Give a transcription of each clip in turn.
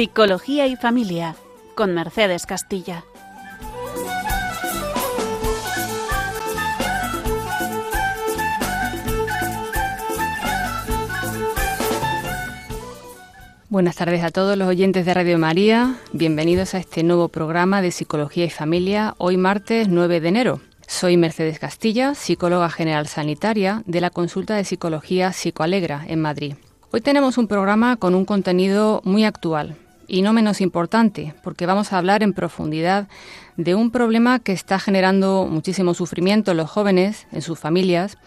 Psicología y Familia con Mercedes Castilla. Buenas tardes a todos los oyentes de Radio María. Bienvenidos a este nuevo programa de Psicología y Familia, hoy martes 9 de enero. Soy Mercedes Castilla, psicóloga general sanitaria de la Consulta de Psicología Psicoalegra en Madrid. Hoy tenemos un programa con un contenido muy actual y no menos importante, porque vamos a hablar en profundidad de un problema que está generando muchísimo sufrimiento en los jóvenes, en sus familias,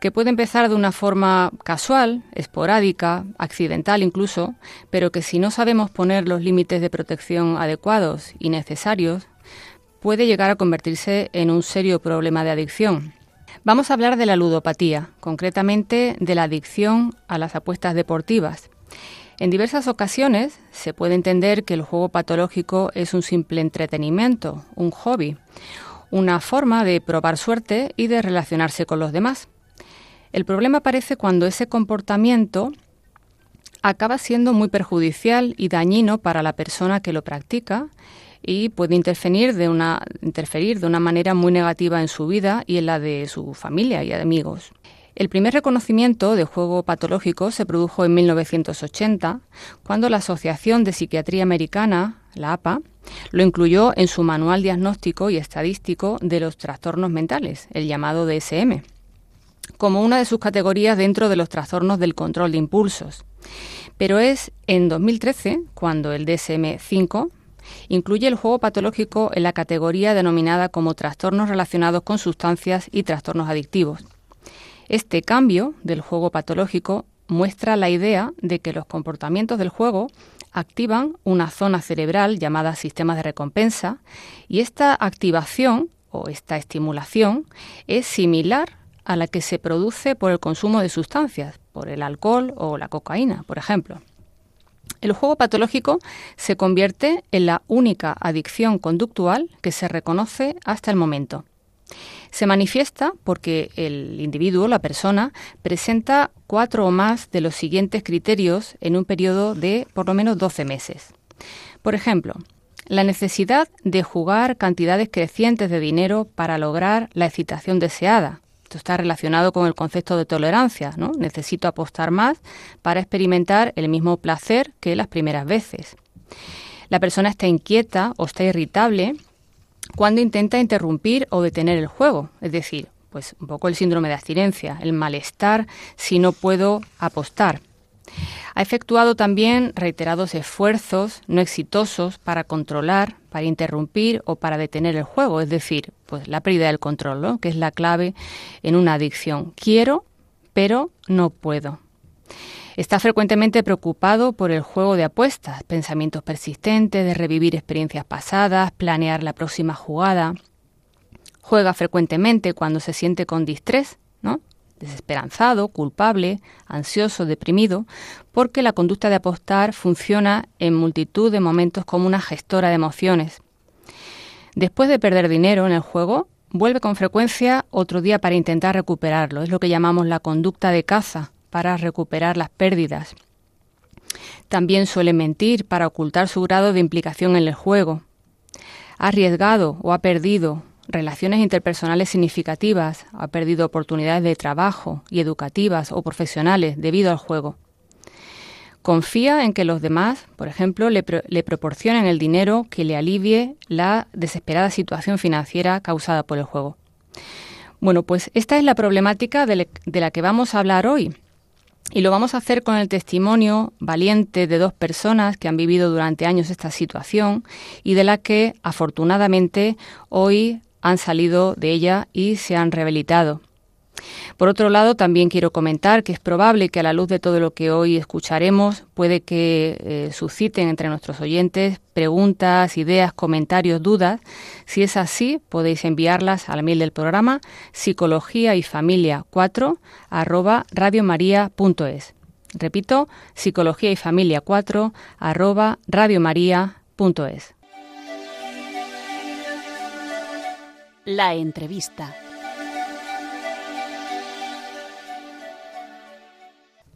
que puede empezar de una forma casual, esporádica, accidental incluso, pero que si no sabemos poner los límites de protección adecuados y necesarios, puede llegar a convertirse en un serio problema de adicción. Vamos a hablar de la ludopatía, concretamente de la adicción a las apuestas deportivas. En diversas ocasiones se puede entender que el juego patológico es un simple entretenimiento, un hobby, una forma de probar suerte y de relacionarse con los demás. El problema aparece cuando ese comportamiento acaba siendo muy perjudicial y dañino para la persona que lo practica y puede interferir de una, de una manera muy negativa en su vida y en la de su familia y amigos. El primer reconocimiento de juego patológico se produjo en 1980, cuando la Asociación de Psiquiatría Americana, la APA, lo incluyó en su manual diagnóstico y estadístico de los trastornos mentales, el llamado DSM, como una de sus categorías dentro de los trastornos del control de impulsos. Pero es en 2013 cuando el DSM-5 Incluye el juego patológico en la categoría denominada como trastornos relacionados con sustancias y trastornos adictivos. Este cambio del juego patológico muestra la idea de que los comportamientos del juego activan una zona cerebral llamada sistema de recompensa y esta activación o esta estimulación es similar a la que se produce por el consumo de sustancias, por el alcohol o la cocaína, por ejemplo. El juego patológico se convierte en la única adicción conductual que se reconoce hasta el momento. Se manifiesta porque el individuo, la persona, presenta cuatro o más de los siguientes criterios en un periodo de por lo menos 12 meses. Por ejemplo, la necesidad de jugar cantidades crecientes de dinero para lograr la excitación deseada, esto está relacionado con el concepto de tolerancia, ¿no? Necesito apostar más para experimentar el mismo placer que las primeras veces. La persona está inquieta o está irritable cuando intenta interrumpir o detener el juego, es decir, pues un poco el síndrome de abstinencia, el malestar si no puedo apostar. Ha efectuado también reiterados esfuerzos no exitosos para controlar, para interrumpir o para detener el juego, es decir, pues la pérdida del control, que es la clave en una adicción. Quiero, pero no puedo. Está frecuentemente preocupado por el juego de apuestas, pensamientos persistentes de revivir experiencias pasadas, planear la próxima jugada. Juega frecuentemente cuando se siente con distrés, ¿no? desesperanzado, culpable, ansioso, deprimido, porque la conducta de apostar funciona en multitud de momentos como una gestora de emociones. Después de perder dinero en el juego, vuelve con frecuencia otro día para intentar recuperarlo. Es lo que llamamos la conducta de caza, para recuperar las pérdidas. También suele mentir para ocultar su grado de implicación en el juego. Ha arriesgado o ha perdido relaciones interpersonales significativas, ha perdido oportunidades de trabajo y educativas o profesionales debido al juego. Confía en que los demás, por ejemplo, le, proporcionen el dinero que le alivie la desesperada situación financiera causada por el juego. Bueno, pues esta es la problemática de la que vamos a hablar hoy. Y lo vamos a hacer con el testimonio valiente de dos personas que han vivido durante años esta situación y de la que afortunadamente hoy han salido de ella y se han rehabilitado. Por otro lado, también quiero comentar que es probable que a la luz de todo lo que hoy escucharemos puede que eh, susciten entre nuestros oyentes preguntas, ideas, comentarios, dudas. Si es así, podéis enviarlas al mail del programa psicología y familia 4 arroba radiomaria.es. Repito, psicología y familia 4 arroba radiomaria.es. La entrevista.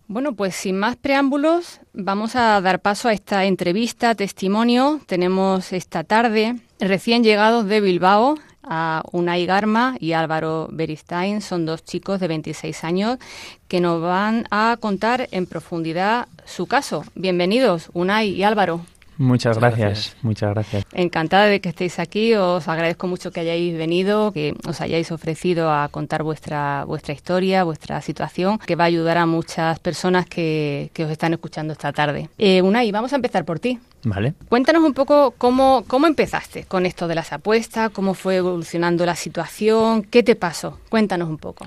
Bueno, pues sin más preámbulos, vamos a dar paso a esta entrevista, testimonio. Tenemos esta tarde recién llegados de Bilbao a Unai Garma y Álvaro Beristain. Son dos chicos de 26 años que nos van a contar en profundidad su caso. Bienvenidos, Unai y Álvaro. Muchas gracias, muchas gracias. Encantada de que estéis aquí. Os agradezco mucho que hayáis venido, que os hayáis ofrecido a contar vuestra vuestra historia, vuestra situación, que va a ayudar a muchas personas que, que os están escuchando esta tarde. Eh, Unai, vamos a empezar por ti. Vale. Cuéntanos un poco cómo, cómo empezaste con esto de las apuestas, cómo fue evolucionando la situación, qué te pasó. Cuéntanos un poco.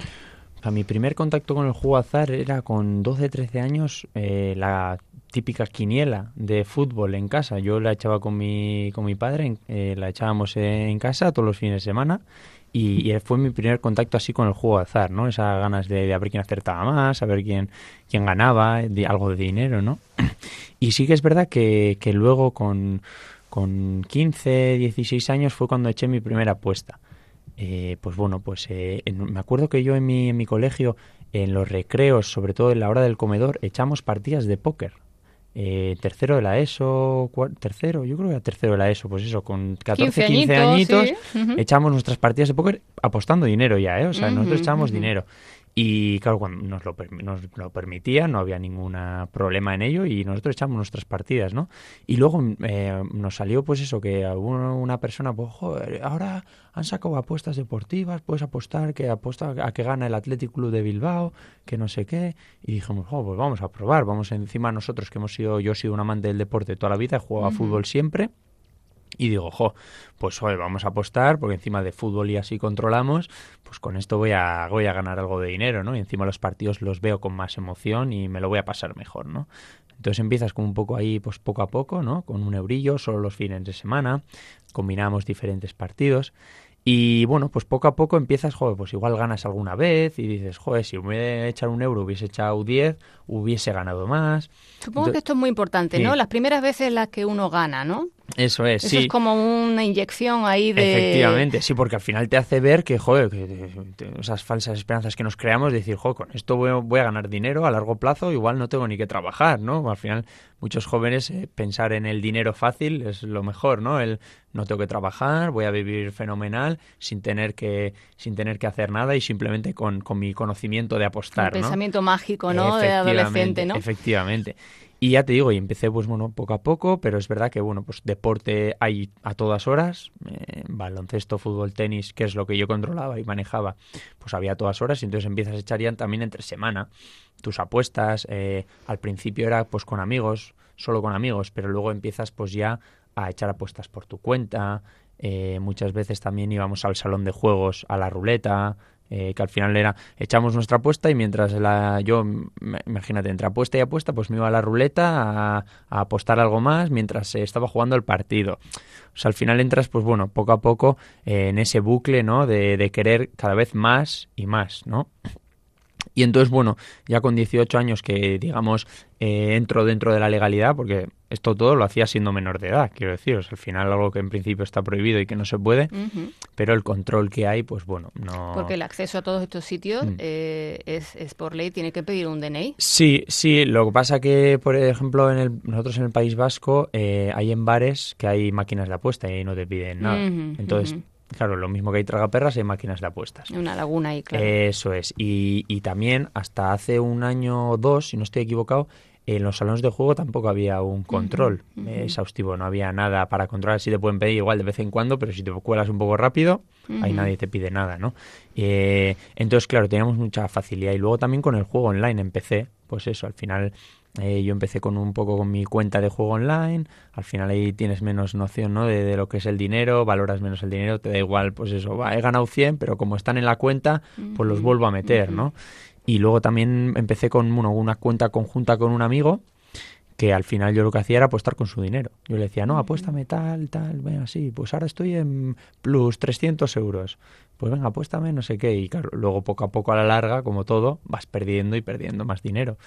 mi primer contacto con el juego azar era con 12, 13 años. Eh, la típica quiniela de fútbol en casa. Yo la echaba con mi, con mi padre, eh, la echábamos en casa todos los fines de semana y, fue mi primer contacto así con el juego de azar, ¿no? Esas ganas de, de ver quién acertaba más, saber quién, quién ganaba, algo de dinero, ¿no? Y sí que es verdad que, que luego con, con 15, 16 años fue cuando eché mi primera apuesta. Eh, pues bueno, pues eh, me acuerdo que yo en mi, en mi colegio, en los recreos, sobre todo en la hora del comedor, echamos partidas de póker eh, tercero de la ESO, tercero, yo creo que era tercero de la ESO, pues eso, con 14, 15, añitos, echamos nuestras partidas de póker apostando dinero ya, ¿eh? O sea, nosotros echamos dinero. Y claro, cuando nos lo, nos lo permitía, no había ningún problema en ello y nosotros echamos nuestras partidas, ¿no? Y luego eh, nos salió pues eso, que alguna una persona, pues, joder, ahora han sacado apuestas deportivas, puedes apostar que apuesta a que gana el Athletic Club de Bilbao, que no sé qué. Y dijimos, oh, pues vamos a probar, vamos encima nosotros que hemos sido, yo he sido un amante del deporte toda la vida, he jugado a fútbol siempre y digo, jo, pues hoy vamos a apostar, porque encima de fútbol y así controlamos, pues con esto voy a, voy a ganar algo de dinero, ¿no? Y encima los partidos los veo con más emoción y me lo voy a pasar mejor, ¿no? Entonces empiezas con un poco ahí, pues poco a poco, ¿no? Con un eurillo, solo los fines de semana, combinamos diferentes partidos y bueno, pues poco a poco empiezas, joder, pues igual ganas alguna vez y dices, joder, si hubiera echado un euro, hubiese echado 10, hubiese ganado más. Supongo que esto es muy importante, ¿no? Las primeras veces las que uno gana, ¿no? Eso es, Eso es como una inyección ahí de... Efectivamente, sí, porque al final te hace ver que, joder, que esas falsas esperanzas que nos creamos, decir, joder, con esto voy, a ganar dinero a largo plazo, igual no tengo ni que trabajar, ¿no? Al final, muchos jóvenes eh, pensar en el dinero fácil es lo mejor, ¿no? El no tengo que trabajar, voy a vivir fenomenal sin tener que, sin tener que hacer nada y simplemente con, con mi conocimiento de apostar, El pensamiento mágico, ¿no? De adolescente, ¿no? Efectivamente. Y ya te digo, y empecé pues bueno, poco a poco, pero es verdad que bueno, pues deporte hay a todas horas, eh, baloncesto, fútbol, tenis, que es lo que yo controlaba y manejaba, pues había a todas horas y entonces empiezas a echar ya también entre semana tus apuestas, eh, al principio era pues con amigos, solo con amigos, pero luego empiezas pues ya a echar apuestas por tu cuenta, eh, muchas veces también íbamos al salón de juegos, a la ruleta, eh, que al final era echamos nuestra apuesta y mientras la, yo, imagínate, entre apuesta y apuesta, pues me iba a la ruleta a, apostar algo más mientras se estaba jugando el partido. O sea, al final entras, pues bueno, poco a poco eh, en ese bucle, ¿no? De, de querer cada vez más y más, ¿no? Y entonces, bueno, ya con 18 años que, digamos, eh, entro dentro de la legalidad, porque esto todo lo hacía siendo menor de edad, quiero deciros. Al final algo que en principio está prohibido y que no se puede, pero el control que hay, pues bueno, no... Porque el acceso a todos estos sitios mm. eh, es, es, por ley, tiene que pedir un DNI. Sí, sí, lo que pasa que, por ejemplo, en el, nosotros en el País Vasco eh, hay en bares que hay máquinas de apuesta y ahí no te piden nada. Entonces... Claro, lo mismo que hay tragaperras, hay máquinas de apuestas. Una laguna ahí, claro. Eso es. Y, y también hasta hace un año o dos, si no estoy equivocado, en los salones de juego tampoco había un control exhaustivo, no había nada para controlar. Si te pueden pedir igual de vez en cuando, pero si te cuelas un poco rápido, ahí nadie te pide nada, ¿no? Eh, entonces, claro, teníamos mucha facilidad. Y luego también con el juego online empecé, pues eso, al final eh, yo empecé con un poco con mi cuenta de juego online, al final ahí tienes menos noción ¿no? de, lo que es el dinero, valoras menos el dinero, te da igual, pues eso, va, he ganado 100, pero como están en la cuenta, pues los vuelvo a meter, ¿no? Y luego también empecé con una cuenta conjunta con un amigo que al final yo lo que hacía era apostar con su dinero. Yo le decía, no, apuéstame tal, tal, bueno, así, pues ahora estoy en plus 300 euros. Pues venga, apuéstame no sé qué. Y claro, luego poco a poco a la larga, como todo, vas perdiendo y perdiendo más dinero.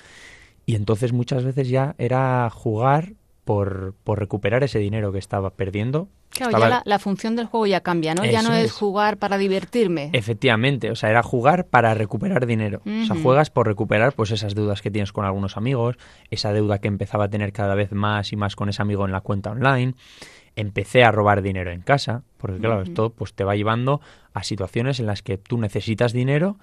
Y entonces muchas veces ya era jugar por, por recuperar ese dinero que estaba perdiendo. Claro, ya la, función del juego ya cambia, ¿no? ya no es, jugar para divertirme. Efectivamente, o sea, era jugar para recuperar dinero. O sea, juegas por recuperar pues esas deudas que tienes con algunos amigos, esa deuda que empezaba a tener cada vez más y más con ese amigo en la cuenta online. Empecé a robar dinero en casa, porque claro, esto pues te va llevando a situaciones en las que tú necesitas dinero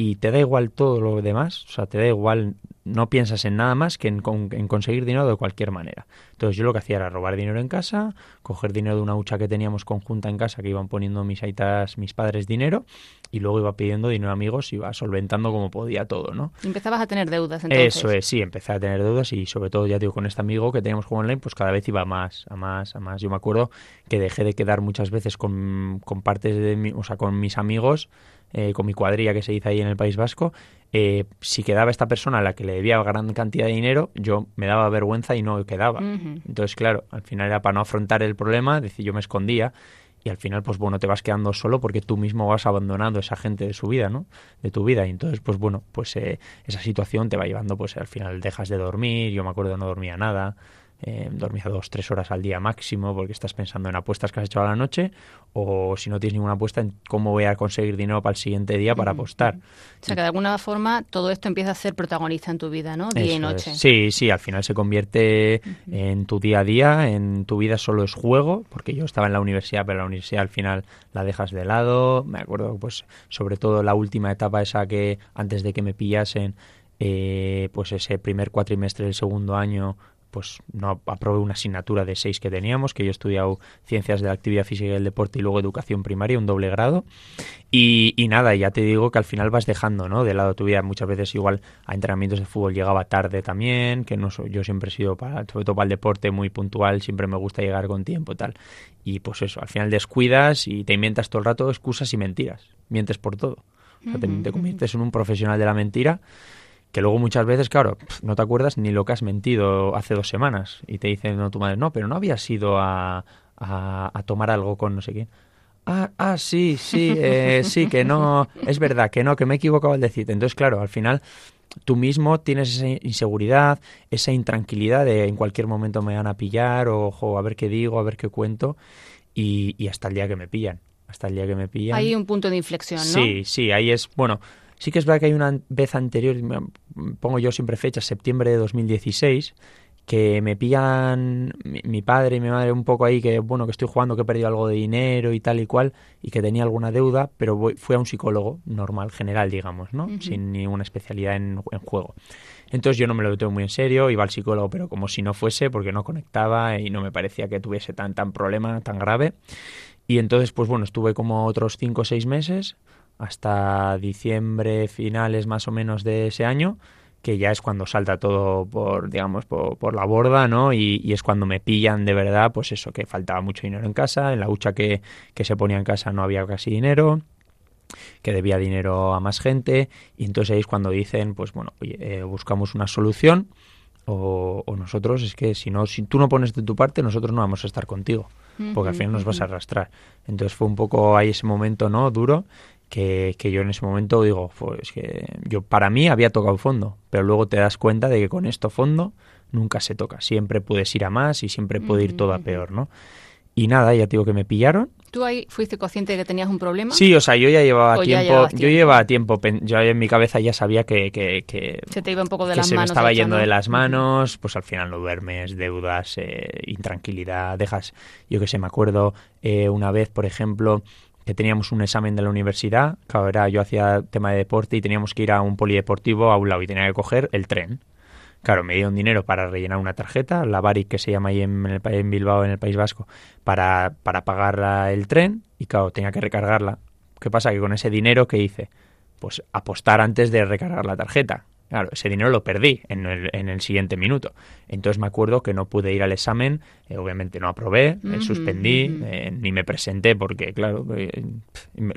y te da igual todo lo demás, o sea, te da igual, no piensas en nada más que en, conseguir dinero de cualquier manera. Entonces yo lo que hacía era robar dinero en casa, coger dinero de una hucha que teníamos conjunta en casa, que iban poniendo mis aitas, mis padres dinero, y luego iba pidiendo dinero a amigos y iba solventando como podía todo, ¿no? empezabas a tener deudas entonces. Eso es, sí, empecé a tener deudas y sobre todo, ya digo, con este amigo que teníamos juego online, pues cada vez iba más, a más, a más. Yo me acuerdo que dejé de quedar muchas veces con, con partes de mi, o sea, con mis amigos eh, con mi cuadrilla que se dice ahí en el País Vasco, eh, si quedaba esta persona a la que le debía gran cantidad de dinero, yo me daba vergüenza y no quedaba. Entonces, claro, al final era para no afrontar el problema, decir, yo me escondía y al final, pues bueno, te vas quedando solo porque tú mismo vas abandonando a esa gente de su vida, ¿no? De tu vida. Y entonces, pues bueno, pues eh, esa situación te va llevando, pues al final dejas de dormir, yo me acuerdo no dormía nada, eh, dormía dos, tres horas al día máximo porque estás pensando en apuestas que has hecho a la noche o si no tienes ninguna apuesta en cómo voy a conseguir dinero para el siguiente día para apostar. O sea que de alguna forma todo esto empieza a ser protagonista en tu vida, ¿no? Día y noche. Sí, sí, al final se convierte en tu día a día, en tu vida solo es juego, porque yo estaba en la universidad, pero la universidad al final la dejas de lado. Me acuerdo, pues, sobre todo la última etapa esa que antes de que me pillasen, eh, pues ese primer cuatrimestre del segundo año pues no aprobé una asignatura de seis que teníamos, que yo he estudiado ciencias de la actividad física y el deporte y luego educación primaria, un doble grado. Y, y, nada, ya te digo que al final vas dejando ¿no? de lado tu vida. Muchas veces igual a entrenamientos de fútbol llegaba tarde también, que no yo siempre he sido, para, sobre todo para el deporte, muy puntual, siempre me gusta llegar con tiempo y tal. Y pues eso, al final descuidas y te inventas todo el rato excusas y mentiras. Mientes por todo. O sea, te, te conviertes en un profesional de la mentira que luego muchas veces, claro, no te acuerdas ni lo que has mentido hace dos semanas y te dicen no, tu madre, no, pero no habías ido a, a, tomar algo con no sé quién. Ah, ah sí, sí, eh, sí, que no, es verdad, que no, que me he equivocado al decirte. Entonces, claro, al final tú mismo tienes esa inseguridad, esa intranquilidad de en cualquier momento me van a pillar o ojo, a ver qué digo, a ver qué cuento y, y hasta el día que me pillan. Hasta el día que me pillan. Hay un punto de inflexión, ¿no? Sí, sí, ahí es, bueno, Sí que es verdad que hay una vez anterior, pongo yo siempre fecha, septiembre de 2016, que me pillan mi, padre y mi madre un poco ahí, que bueno, que estoy jugando, que he perdido algo de dinero y tal y cual, y que tenía alguna deuda, pero voy, fui a un psicólogo normal, general, digamos, ¿no? Sin ninguna especialidad en, en, juego. Entonces yo no me lo tengo muy en serio, iba al psicólogo, pero como si no fuese, porque no conectaba y no me parecía que tuviese tan, tan problema, tan grave. Y entonces, pues bueno, estuve como otros cinco o seis meses hasta diciembre, finales más o menos de ese año, que ya es cuando salta todo por, digamos, por, la borda, ¿no? Y, es cuando me pillan de verdad, pues eso, que faltaba mucho dinero en casa, en la hucha que, que se ponía en casa no había casi dinero, que debía dinero a más gente, y entonces ahí es cuando dicen, pues bueno, oye, eh, buscamos una solución, o, o, nosotros es que si no, si tú no pones de tu parte, nosotros no vamos a estar contigo, porque al final nos vas a arrastrar. Entonces fue un poco ahí ese momento, ¿no? Duro, que, que, yo en ese momento digo, pues que yo para mí había tocado fondo, pero luego te das cuenta de que con esto fondo nunca se toca, siempre puedes ir a más y siempre puede ir todo a peor, ¿no? Y nada, ya te digo que me pillaron. ¿Tú ahí fuiste consciente de que tenías un problema? Sí, o sea, yo ya llevaba tiempo, yo llevaba tiempo, yo en mi cabeza ya sabía que, que, se te iba un poco de que las se me estaba yendo de las manos, pues al final no duermes, deudas, eh, intranquilidad, dejas, yo que sé, me acuerdo eh, una vez, por ejemplo, que teníamos un examen de la universidad, claro, era, yo hacía tema de deporte y teníamos que ir a un polideportivo a un lado y tenía que coger el tren. Claro, me dieron dinero para rellenar una tarjeta, la Baric que se llama ahí en, el, en Bilbao, en el País Vasco, para, para pagar el tren y claro, tenía que recargarla. ¿Qué pasa? Que con ese dinero, ¿qué hice? Pues apostar antes de recargar la tarjeta. Claro, ese dinero lo perdí en el, en el siguiente minuto. Entonces me acuerdo que no pude ir al examen, eh, obviamente no aprobé, me suspendí, eh, ni me presenté porque, claro, eh,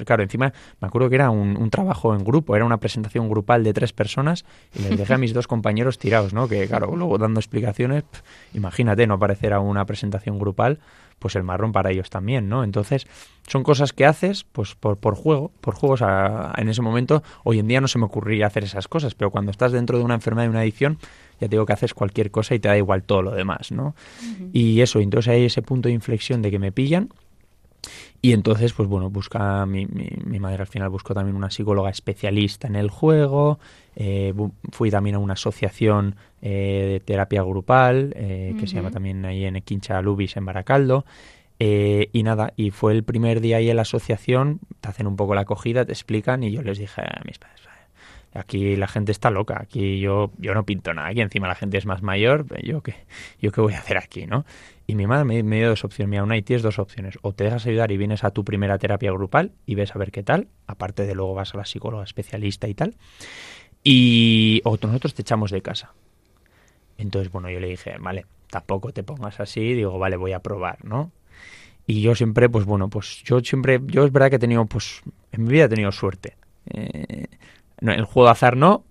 claro, encima me acuerdo que era un, trabajo en grupo, era una presentación grupal de tres personas y les dejé a mis dos compañeros tirados, ¿no? Que, claro, luego dando explicaciones, imagínate no aparecer a una presentación grupal, pues el marrón para ellos también, ¿no? Entonces, son cosas que haces pues por, por juego, por juegos en ese momento. Hoy en día no se me ocurriría hacer esas cosas, pero cuando estás dentro de una enfermedad y una adicción, ya te digo que haces cualquier cosa y te da igual todo lo demás, ¿no? Y eso, entonces hay ese punto de inflexión de que me pillan y entonces, pues bueno, busca mi, mi, madre al final buscó también una psicóloga especialista en el juego. Eh, fui también a una asociación eh, de terapia grupal eh, que se llama también ahí en Quincha Lubis en Baracaldo. y nada, y fue el primer día ahí en la asociación, te hacen un poco la acogida, te explican y yo les dije a mis padres, aquí la gente está loca, aquí yo, yo no pinto nada, aquí encima la gente es más mayor, yo qué, yo qué voy a hacer aquí, ¿no? Y mi madre me, dio dos opciones. Mira, una y tienes dos opciones. O te dejas ayudar y vienes a tu primera terapia grupal y ves a ver qué tal. Aparte de luego vas a la psicóloga especialista y tal. Y o nosotros te echamos de casa. Entonces, bueno, yo le dije, vale, tampoco te pongas así. Digo, vale, voy a probar, ¿no? Y yo siempre, pues bueno, pues yo siempre, yo es verdad que he tenido, pues, en mi vida he tenido suerte. Eh, el juego de azar no,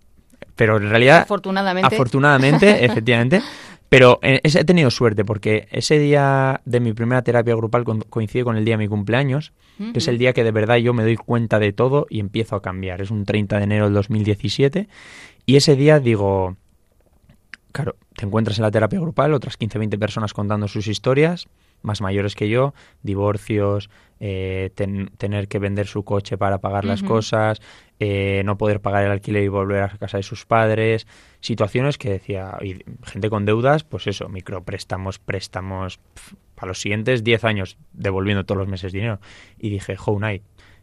pero en realidad... Afortunadamente. Afortunadamente, efectivamente. Pero eh, he tenido suerte porque ese día de mi primera terapia grupal coincide con el día de mi cumpleaños, que es el día que de verdad yo me doy cuenta de todo y empiezo a cambiar. Es un 30 de enero del 2017 y ese día digo, claro, te encuentras en la terapia grupal, otras 15, 20 personas contando sus historias, más mayores que yo, divorcios, eh, tener que vender su coche para pagar las cosas, eh, no poder pagar el alquiler y volver a casa de sus padres, situaciones que decía, y gente con deudas, pues eso, micropréstamos, préstamos, para los siguientes 10 años devolviendo todos los meses dinero. Y dije, How Night,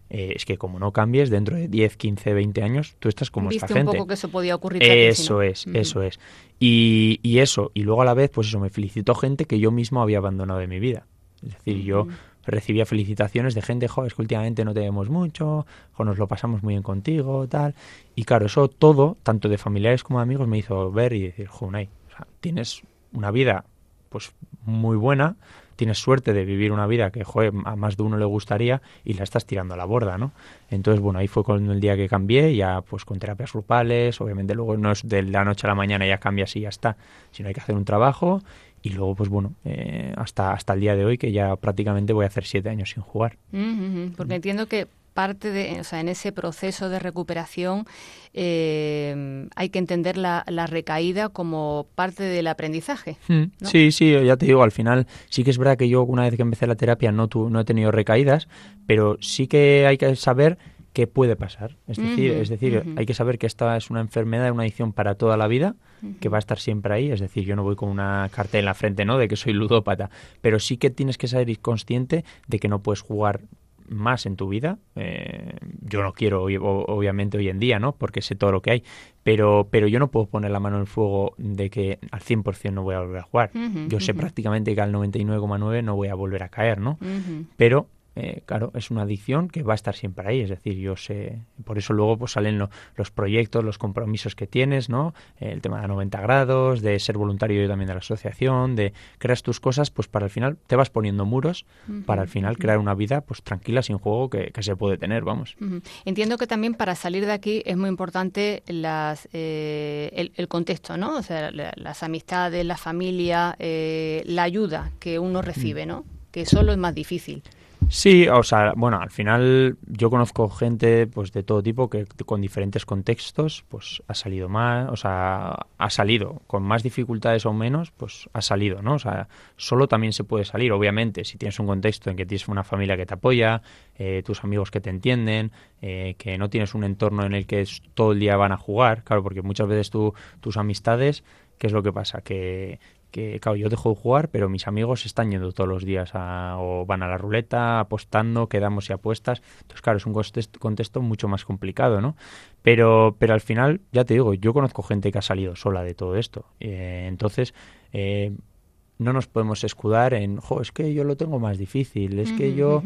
eh, es que como no cambies, dentro de 10, 15, 20 años, tú estás como esta gente. un poco que eso podía ocurrir. Eso es, eso es. Y, y, eso, y luego a la vez, pues eso, me felicitó gente que yo mismo había abandonado de mi vida. Es decir, yo recibía felicitaciones de gente, jo, es que últimamente no te vemos mucho, jo, nos lo pasamos muy bien contigo, tal. Y claro, eso todo, tanto de familiares como de amigos, me hizo ver y decir, jo, Unai, o sea, tienes una vida pues muy buena, tienes suerte de vivir una vida que joder, a más de uno le gustaría y la estás tirando a la borda, ¿no? Entonces, bueno, ahí fue con el día que cambié, ya pues con terapias grupales, obviamente luego no es de la noche a la mañana ya cambias y ya está, sino hay que hacer un trabajo y luego pues bueno eh, hasta hasta el día de hoy que ya prácticamente voy a hacer siete años sin jugar porque entiendo que parte de, o sea, en ese proceso de recuperación eh, hay que entender la, la, recaída como parte del aprendizaje. Hmm. Sí, sí, ya te digo, al final sí que es verdad que yo una vez que empecé la terapia no, tu, no he tenido recaídas, pero sí que hay que saber qué puede pasar. Es decir, es decir hay que saber que esta es una enfermedad, una adicción para toda la vida, que va a estar siempre ahí. Es decir, yo no voy con una carta en la frente, ¿no? De que soy ludópata. Pero sí que tienes que ser consciente de que no puedes jugar más en tu vida. Eh, yo no quiero, obviamente, hoy en día, ¿no? Porque sé todo lo que hay. Pero, pero yo no puedo poner la mano en el fuego de que al 100% no voy a volver a jugar. yo sé prácticamente que al 99,9 no voy a volver a caer, ¿no? Pero eh, claro, es una adicción que va a estar siempre ahí. Es decir, yo sé, por eso luego pues salen los proyectos, los compromisos que tienes, ¿no? el tema de 90 grados, de ser voluntario yo también de la asociación, de creas tus cosas, pues para el final te vas poniendo muros para al final crear una vida pues tranquila, sin juego, que, se puede tener, vamos. Entiendo que también para salir de aquí es muy importante las, eh, el, contexto, ¿no? O sea, las amistades, la familia, eh, la ayuda que uno recibe, ¿no? Que solo es más difícil. Sí, o sea, bueno, al final yo conozco gente pues de todo tipo que con diferentes contextos pues ha salido más, o sea, ha salido con más dificultades o menos, pues ha salido, ¿no? O sea, solo también se puede salir, obviamente, si tienes un contexto en que tienes una familia que te apoya, eh, tus amigos que te entienden, eh, que no tienes un entorno en el que todo el día van a jugar, claro, porque muchas veces tus amistades ¿qué es lo que pasa? Que que, claro, yo dejo de jugar, pero mis amigos están yendo todos los días a, o van a la ruleta, apostando, quedamos y apuestas. Entonces, claro, es un contexto, mucho más complicado, ¿no? Pero, pero al final, ya te digo, yo conozco gente que ha salido sola de todo esto. Eh, entonces, eh, no nos podemos escudar en, jo, es que yo lo tengo más difícil, es que yo...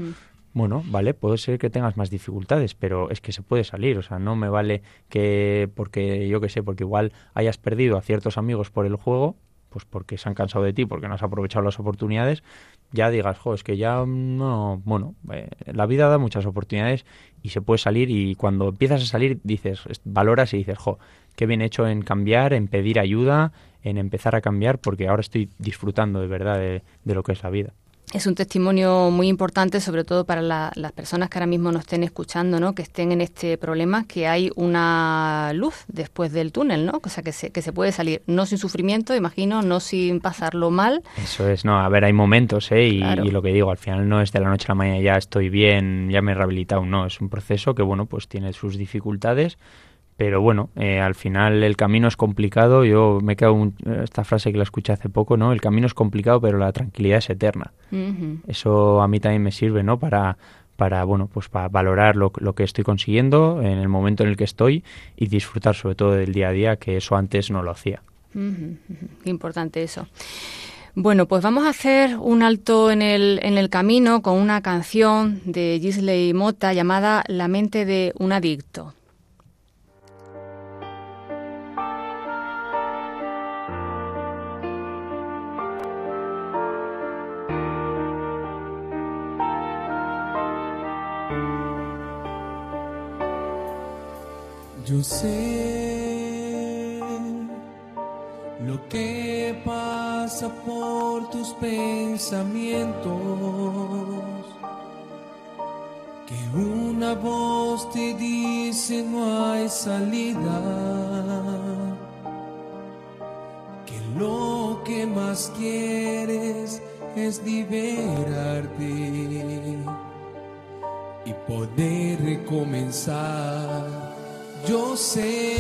Bueno, vale, puede ser que tengas más dificultades, pero es que se puede salir, o sea, no me vale que porque yo qué sé, porque igual hayas perdido a ciertos amigos por el juego, pues porque se han cansado de ti, porque no has aprovechado las oportunidades, ya digas, jo, es que ya no, bueno, eh, la vida da muchas oportunidades y se puede salir y cuando empiezas a salir dices, valoras y dices, jo, qué bien hecho en cambiar, en pedir ayuda, en empezar a cambiar, porque ahora estoy disfrutando de verdad de, lo que es la vida. Es un testimonio muy importante, sobre todo para las personas que ahora mismo nos estén escuchando, ¿no? que estén en este problema, que hay una luz después del túnel, ¿no? O sea, que se, que se puede salir, no sin sufrimiento, imagino, no sin pasarlo mal. Eso es, no, a ver, hay momentos, ¿eh? Y, y lo que digo, al final no es de la noche a la mañana ya estoy bien, ya me he rehabilitado, no, es un proceso que, bueno, pues tiene sus dificultades, pero bueno, eh, al final el camino es complicado. Yo me quedo esta frase que la escuché hace poco, ¿no? El camino es complicado, pero la tranquilidad es eterna. Eso a mí también me sirve, ¿no? Para para bueno pues para valorar lo, lo, que estoy consiguiendo en el momento en el que estoy y disfrutar sobre todo del día a día que eso antes no lo hacía importante eso bueno, pues vamos a hacer un alto en el, en el camino con una canción de Gisley Mota llamada La mente de un adicto. Yo sé lo que pasa por tus pensamientos, que una voz te dice no hay salida, que lo que más quieres es liberarte y poder recomenzar yo sé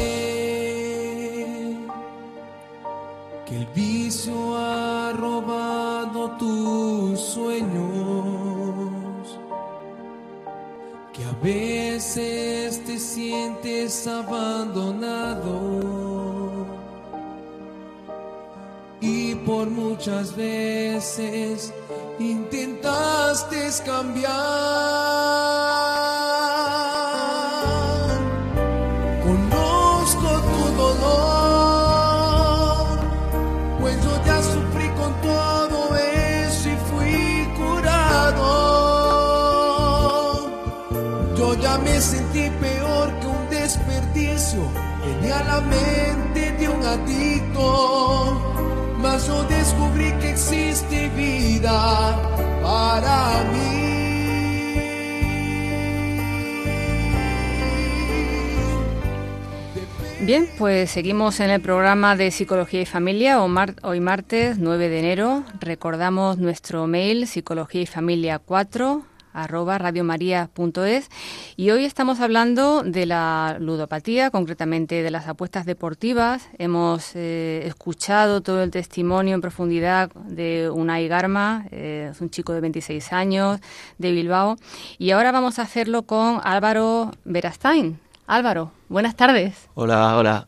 que el vicio ha robado tus sueños, que a veces te sientes abandonado y por muchas veces intentaste cambiar. La mente de un adicto, mas yo descubrí que existe vida para mí. Bien, pues seguimos en el programa de Psicología y Familia, hoy martes 9 de enero. Recordamos nuestro mail psicología y familia 4 arroba radiomaria.es y hoy estamos hablando de la ludopatía, concretamente de las apuestas deportivas. Hemos eh, escuchado todo el testimonio en profundidad de Unai Garma, eh, es un chico de 26 años de Bilbao, y ahora vamos a hacerlo con Álvaro Verastain. Álvaro, buenas tardes. Hola, hola.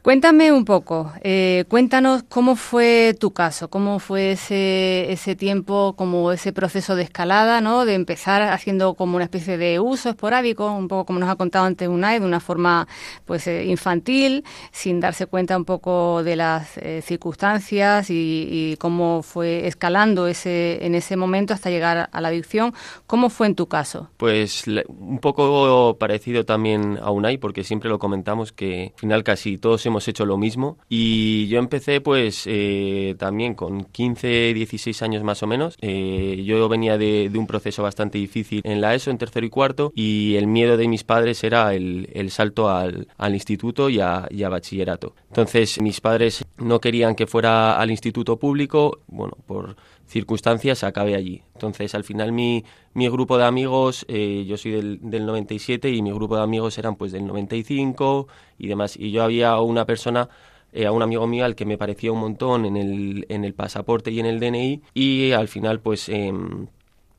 Cuéntame un poco, eh, cuéntanos cómo fue tu caso, cómo fue ese, ese tiempo, como ese proceso de escalada, ¿no? De empezar haciendo como una especie de uso esporádico, un poco como nos ha contado antes Unai, de una forma pues eh, infantil, sin darse cuenta un poco de las eh, circunstancias y, cómo fue escalando ese en ese momento hasta llegar a la adicción. ¿Cómo fue en tu caso? Pues un poco parecido también a Unai, porque siempre lo comentamos que al final casi todos hemos hecho lo mismo. Y yo empecé pues eh, también con 15, 16 años más o menos. Eh, yo venía de, un proceso bastante difícil en la ESO, en tercero y cuarto, y el miedo de mis padres era el, salto al, instituto y a, y a bachillerato. Entonces mis padres no querían que fuera al instituto público, bueno, por circunstancias acabé allí. Entonces, al final mi, mi grupo de amigos, eh, yo soy del, del, 97 y mi grupo de amigos eran pues del 95 y demás. Y yo había una persona, eh, a un amigo mío al que me parecía un montón en el, en el pasaporte y en el DNI y al final pues... Eh,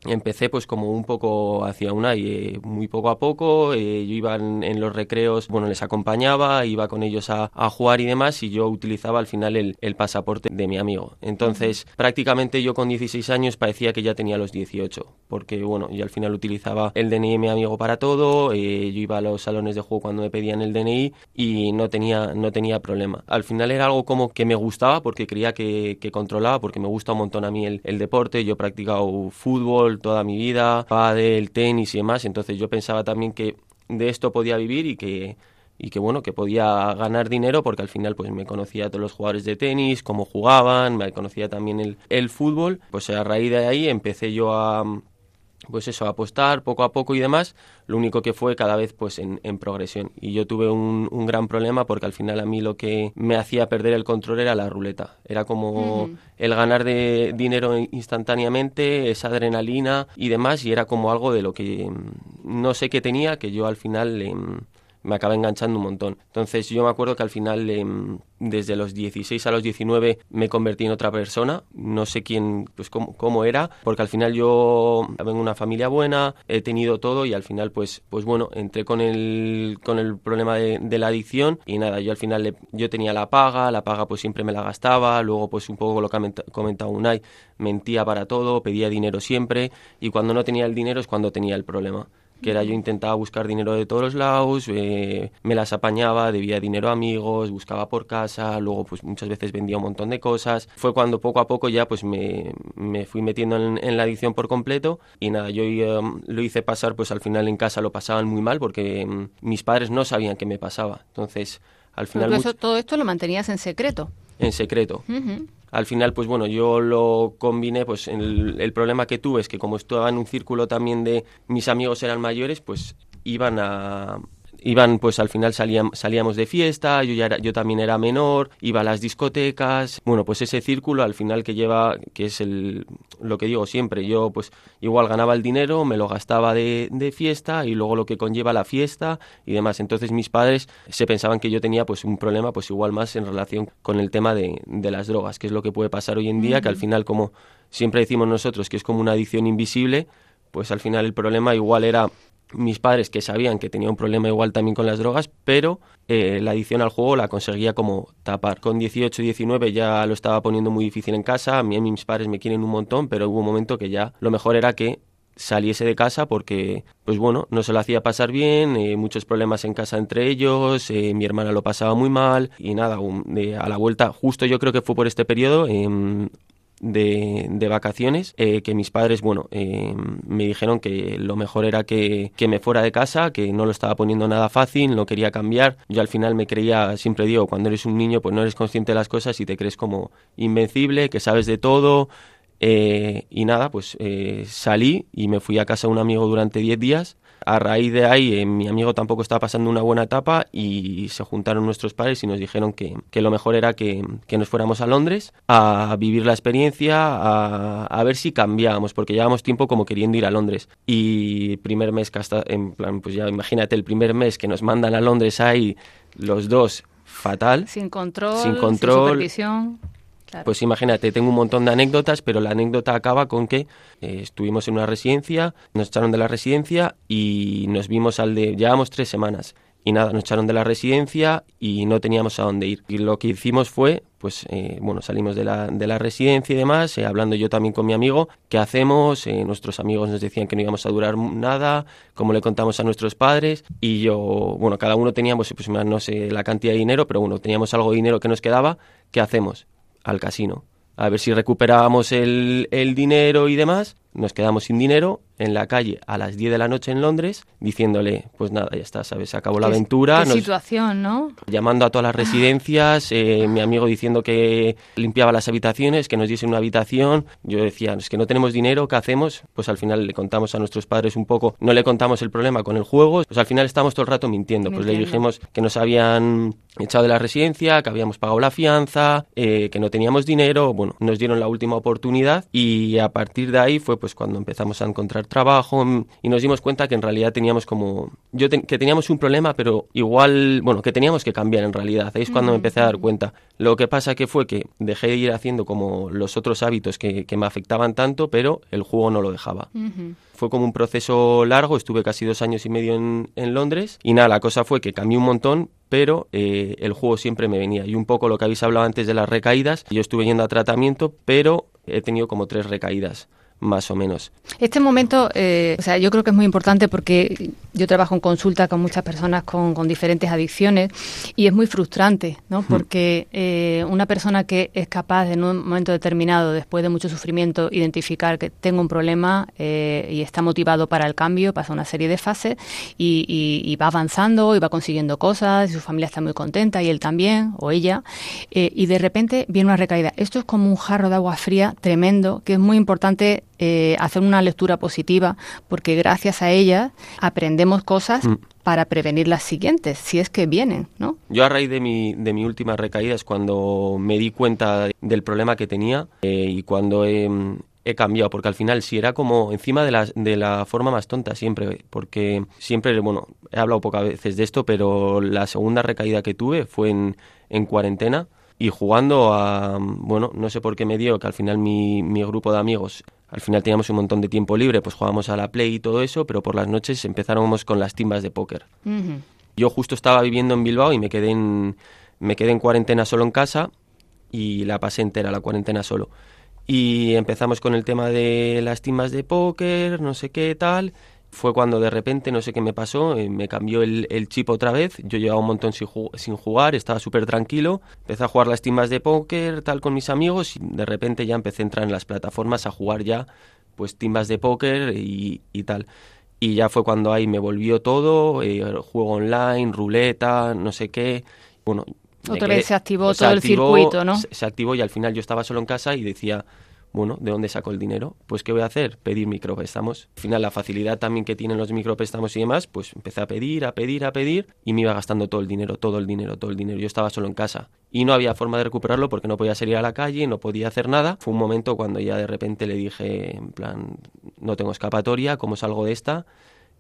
empecé pues como un poco hacia una y eh, muy poco a poco eh, yo iba en, los recreos bueno les acompañaba iba con ellos a, jugar y demás y yo utilizaba al final el, pasaporte de mi amigo. Entonces prácticamente yo con 16 años parecía que ya tenía los 18 porque bueno yo al final utilizaba el DNI de mi amigo para todo eh, yo iba a los salones de juego cuando me pedían el DNI y no tenía no tenía problema. Al final era algo como que me gustaba porque creía que, controlaba porque me gusta un montón a mí el, el deporte yo he practicado fútbol toda mi vida, del tenis y demás, entonces yo pensaba también que de esto podía vivir y que y que bueno, que podía ganar dinero porque al final pues me conocía a todos los jugadores de tenis, cómo jugaban, me conocía también el, el fútbol, pues a raíz de ahí empecé yo a, pues eso, apostar poco a poco y demás, lo único que fue cada vez pues en, progresión. Y yo tuve un, un, gran problema porque al final a mí lo que me hacía perder el control era la ruleta. Era como el ganar de dinero instantáneamente, esa adrenalina y demás, y era como algo de lo que mm, no sé qué tenía, que yo al final... Em, me acaba enganchando un montón. Entonces yo me acuerdo que al final, em, desde los 16 a los 19, me convertí en otra persona. No sé quién, pues cómo, era, porque al final yo vengo de una familia buena, he tenido todo y al final, pues, pues bueno, entré con el, con el problema de, la adicción y nada, yo al final yo tenía la paga, la paga pues siempre me la gastaba, luego pues un poco lo que ha comentado Unai, mentía para todo, pedía dinero siempre y cuando no tenía el dinero es cuando tenía el problema que era yo intentaba buscar dinero de todos los lados, eh, me las apañaba, debía dinero a amigos, buscaba por casa, luego pues muchas veces vendía un montón de cosas. Fue cuando poco a poco ya pues me, me fui metiendo en, la adicción por completo y nada, yo eh, lo hice pasar pues al final en casa lo pasaban muy mal porque mm, mis padres no sabían qué me pasaba. Entonces, al final... todo esto lo mantenías en secreto. En secreto al final, pues bueno, yo lo combiné, pues el, el, problema que tuve es que como estaba en un círculo también de mis amigos eran mayores, pues iban a, iban pues al final salíamos de fiesta, yo ya era, yo también era menor, iba a las discotecas, bueno pues ese círculo al final que lleva, que es el, lo que digo siempre, yo pues igual ganaba el dinero, me lo gastaba de, de fiesta y luego lo que conlleva la fiesta y demás, entonces mis padres se pensaban que yo tenía pues un problema pues igual más en relación con el tema de, de las drogas, que es lo que puede pasar hoy en día, que al final como siempre decimos nosotros que es como una adicción invisible, pues al final el problema igual era mis padres que sabían que tenía un problema igual también con las drogas, pero eh, la adicción al juego la conseguía como tapar. Con 18, 19 ya lo estaba poniendo muy difícil en casa, a mí mis padres me quieren un montón, pero hubo un momento que ya lo mejor era que saliese de casa porque, pues bueno, no se lo hacía pasar bien, eh, muchos problemas en casa entre ellos, eh, mi hermana lo pasaba muy mal y nada, a la vuelta, justo yo creo que fue por este periodo, de, vacaciones eh, que mis padres, bueno, eh, me dijeron que lo mejor era que, que, me fuera de casa, que no lo estaba poniendo nada fácil, no quería cambiar. Yo al final me creía, siempre digo, cuando eres un niño pues no eres consciente de las cosas y te crees como invencible, que sabes de todo. Eh, y nada, pues salí y me fui a casa de un amigo durante 10 días a raíz de ahí, eh, mi amigo tampoco estaba pasando una buena etapa y se juntaron nuestros padres y nos dijeron que, que lo mejor era que, que, nos fuéramos a Londres a vivir la experiencia, a, a, ver si cambiábamos, porque llevábamos tiempo como queriendo ir a Londres. Y primer mes que hasta, en plan, pues ya imagínate, el primer mes que nos mandan a Londres ahí los dos fatal. Sin control, sin, control, sin supervisión. Pues imagínate, tengo un montón de anécdotas, pero la anécdota acaba con que eh, estuvimos en una residencia, nos echaron de la residencia y nos vimos al de... Llevamos tres semanas y nada, nos echaron de la residencia y no teníamos a dónde ir. Y lo que hicimos fue, pues, eh, bueno, salimos de la, de la residencia y demás, eh, hablando yo también con mi amigo, ¿qué hacemos? nuestros amigos nos decían que no íbamos a durar nada, como le contamos a nuestros padres, y yo, bueno, cada uno teníamos, pues, no sé la cantidad de dinero, pero bueno, teníamos algo de dinero que nos quedaba, ¿qué hacemos? Al casino. A ver si recuperábamos el, el dinero y demás. Nos quedamos sin dinero en la calle a las 10 de la noche en Londres diciéndole, pues nada, ya está, ¿sabes? Se acabó la aventura. Qué situación, ¿no? Llamando a todas las residencias, eh, mi amigo diciendo que limpiaba las habitaciones, que nos diese una habitación. Yo decía, es que no tenemos dinero, ¿qué hacemos? Pues al final le contamos a nuestros padres un poco, no le contamos el problema con el juego, pues al final estábamos todo el rato mintiendo. Pues le dijimos que nos habían echado de la residencia, que habíamos pagado la fianza, eh, que no teníamos dinero, bueno, nos dieron la última oportunidad y a partir de ahí fue pues cuando empezamos a encontrar trabajo mm, y nos dimos cuenta que en realidad teníamos como yo que teníamos un problema pero igual bueno que teníamos que cambiar en realidad. Ahí es cuando me empecé a dar cuenta. Lo que pasa que fue que dejé de ir haciendo como los otros hábitos que, que me afectaban tanto pero el juego no lo dejaba. Fue como un proceso largo estuve casi dos años y medio en, en Londres y nada la cosa fue que cambié un montón pero eh, el juego siempre me venía. Y un poco lo que habéis hablado antes de las recaídas, yo estuve yendo a tratamiento, pero he tenido como tres recaídas más o menos. Este momento, eh, o sea, yo creo que es muy importante porque yo trabajo en consulta con muchas personas con, diferentes adicciones y es muy frustrante, ¿no? Hmm. Porque eh, una persona que es capaz en un momento determinado, después de mucho sufrimiento, identificar que tengo un problema eh, y está motivado para el cambio, pasa una serie de fases y, y, va avanzando y va consiguiendo cosas y su familia está muy contenta y él también o ella y de repente viene una recaída. Esto es como un jarro de agua fría tremendo que es muy importante eh, hacer una lectura positiva, porque gracias a ella aprendemos cosas mm. para prevenir las siguientes, si es que vienen, ¿no? Yo a raíz de mi, de mi última recaída es cuando me di cuenta del problema que tenía eh, y cuando he, he cambiado, porque al final si era como encima de la, de la forma más tonta siempre, porque siempre, bueno, he hablado pocas veces de esto, pero la segunda recaída que tuve fue en, en cuarentena y jugando a, bueno, no sé por qué me dio que al final mi, mi grupo de amigos al final teníamos un montón de tiempo libre, pues jugábamos a la Play y todo eso, pero por las noches empezábamos con las timbas de póker. Yo justo estaba viviendo en Bilbao y me quedé en, me quedé en cuarentena solo en casa y la pasé entera la cuarentena solo. Y empezamos con el tema de las timbas de póker, no sé qué tal, fue cuando de repente, no sé qué me pasó, eh, me cambió el, chip otra vez. Yo llevaba un montón sin, jugar, estaba súper tranquilo. Empecé a jugar las timbas de póker, tal, con mis amigos, y de repente ya empecé a entrar en las plataformas a jugar ya, pues, timbas de póker y, tal. Y ya fue cuando ahí me volvió todo, eh, juego online, ruleta, no sé qué. Bueno, otra vez se activó todo el circuito, ¿no? se activó y al final yo estaba solo en casa y decía, bueno, ¿de dónde saco el dinero? Pues ¿qué voy a hacer? Pedir micropréstamos. Al final la facilidad también que tienen los micropréstamos y demás, pues empecé a pedir, a pedir, a pedir y me iba gastando todo el dinero, todo el dinero, todo el dinero. Yo estaba solo en casa y no había forma de recuperarlo porque no podía salir a la calle, no podía hacer nada. Fue un momento cuando ya de repente le dije, en plan, no tengo escapatoria, ¿cómo salgo de esta?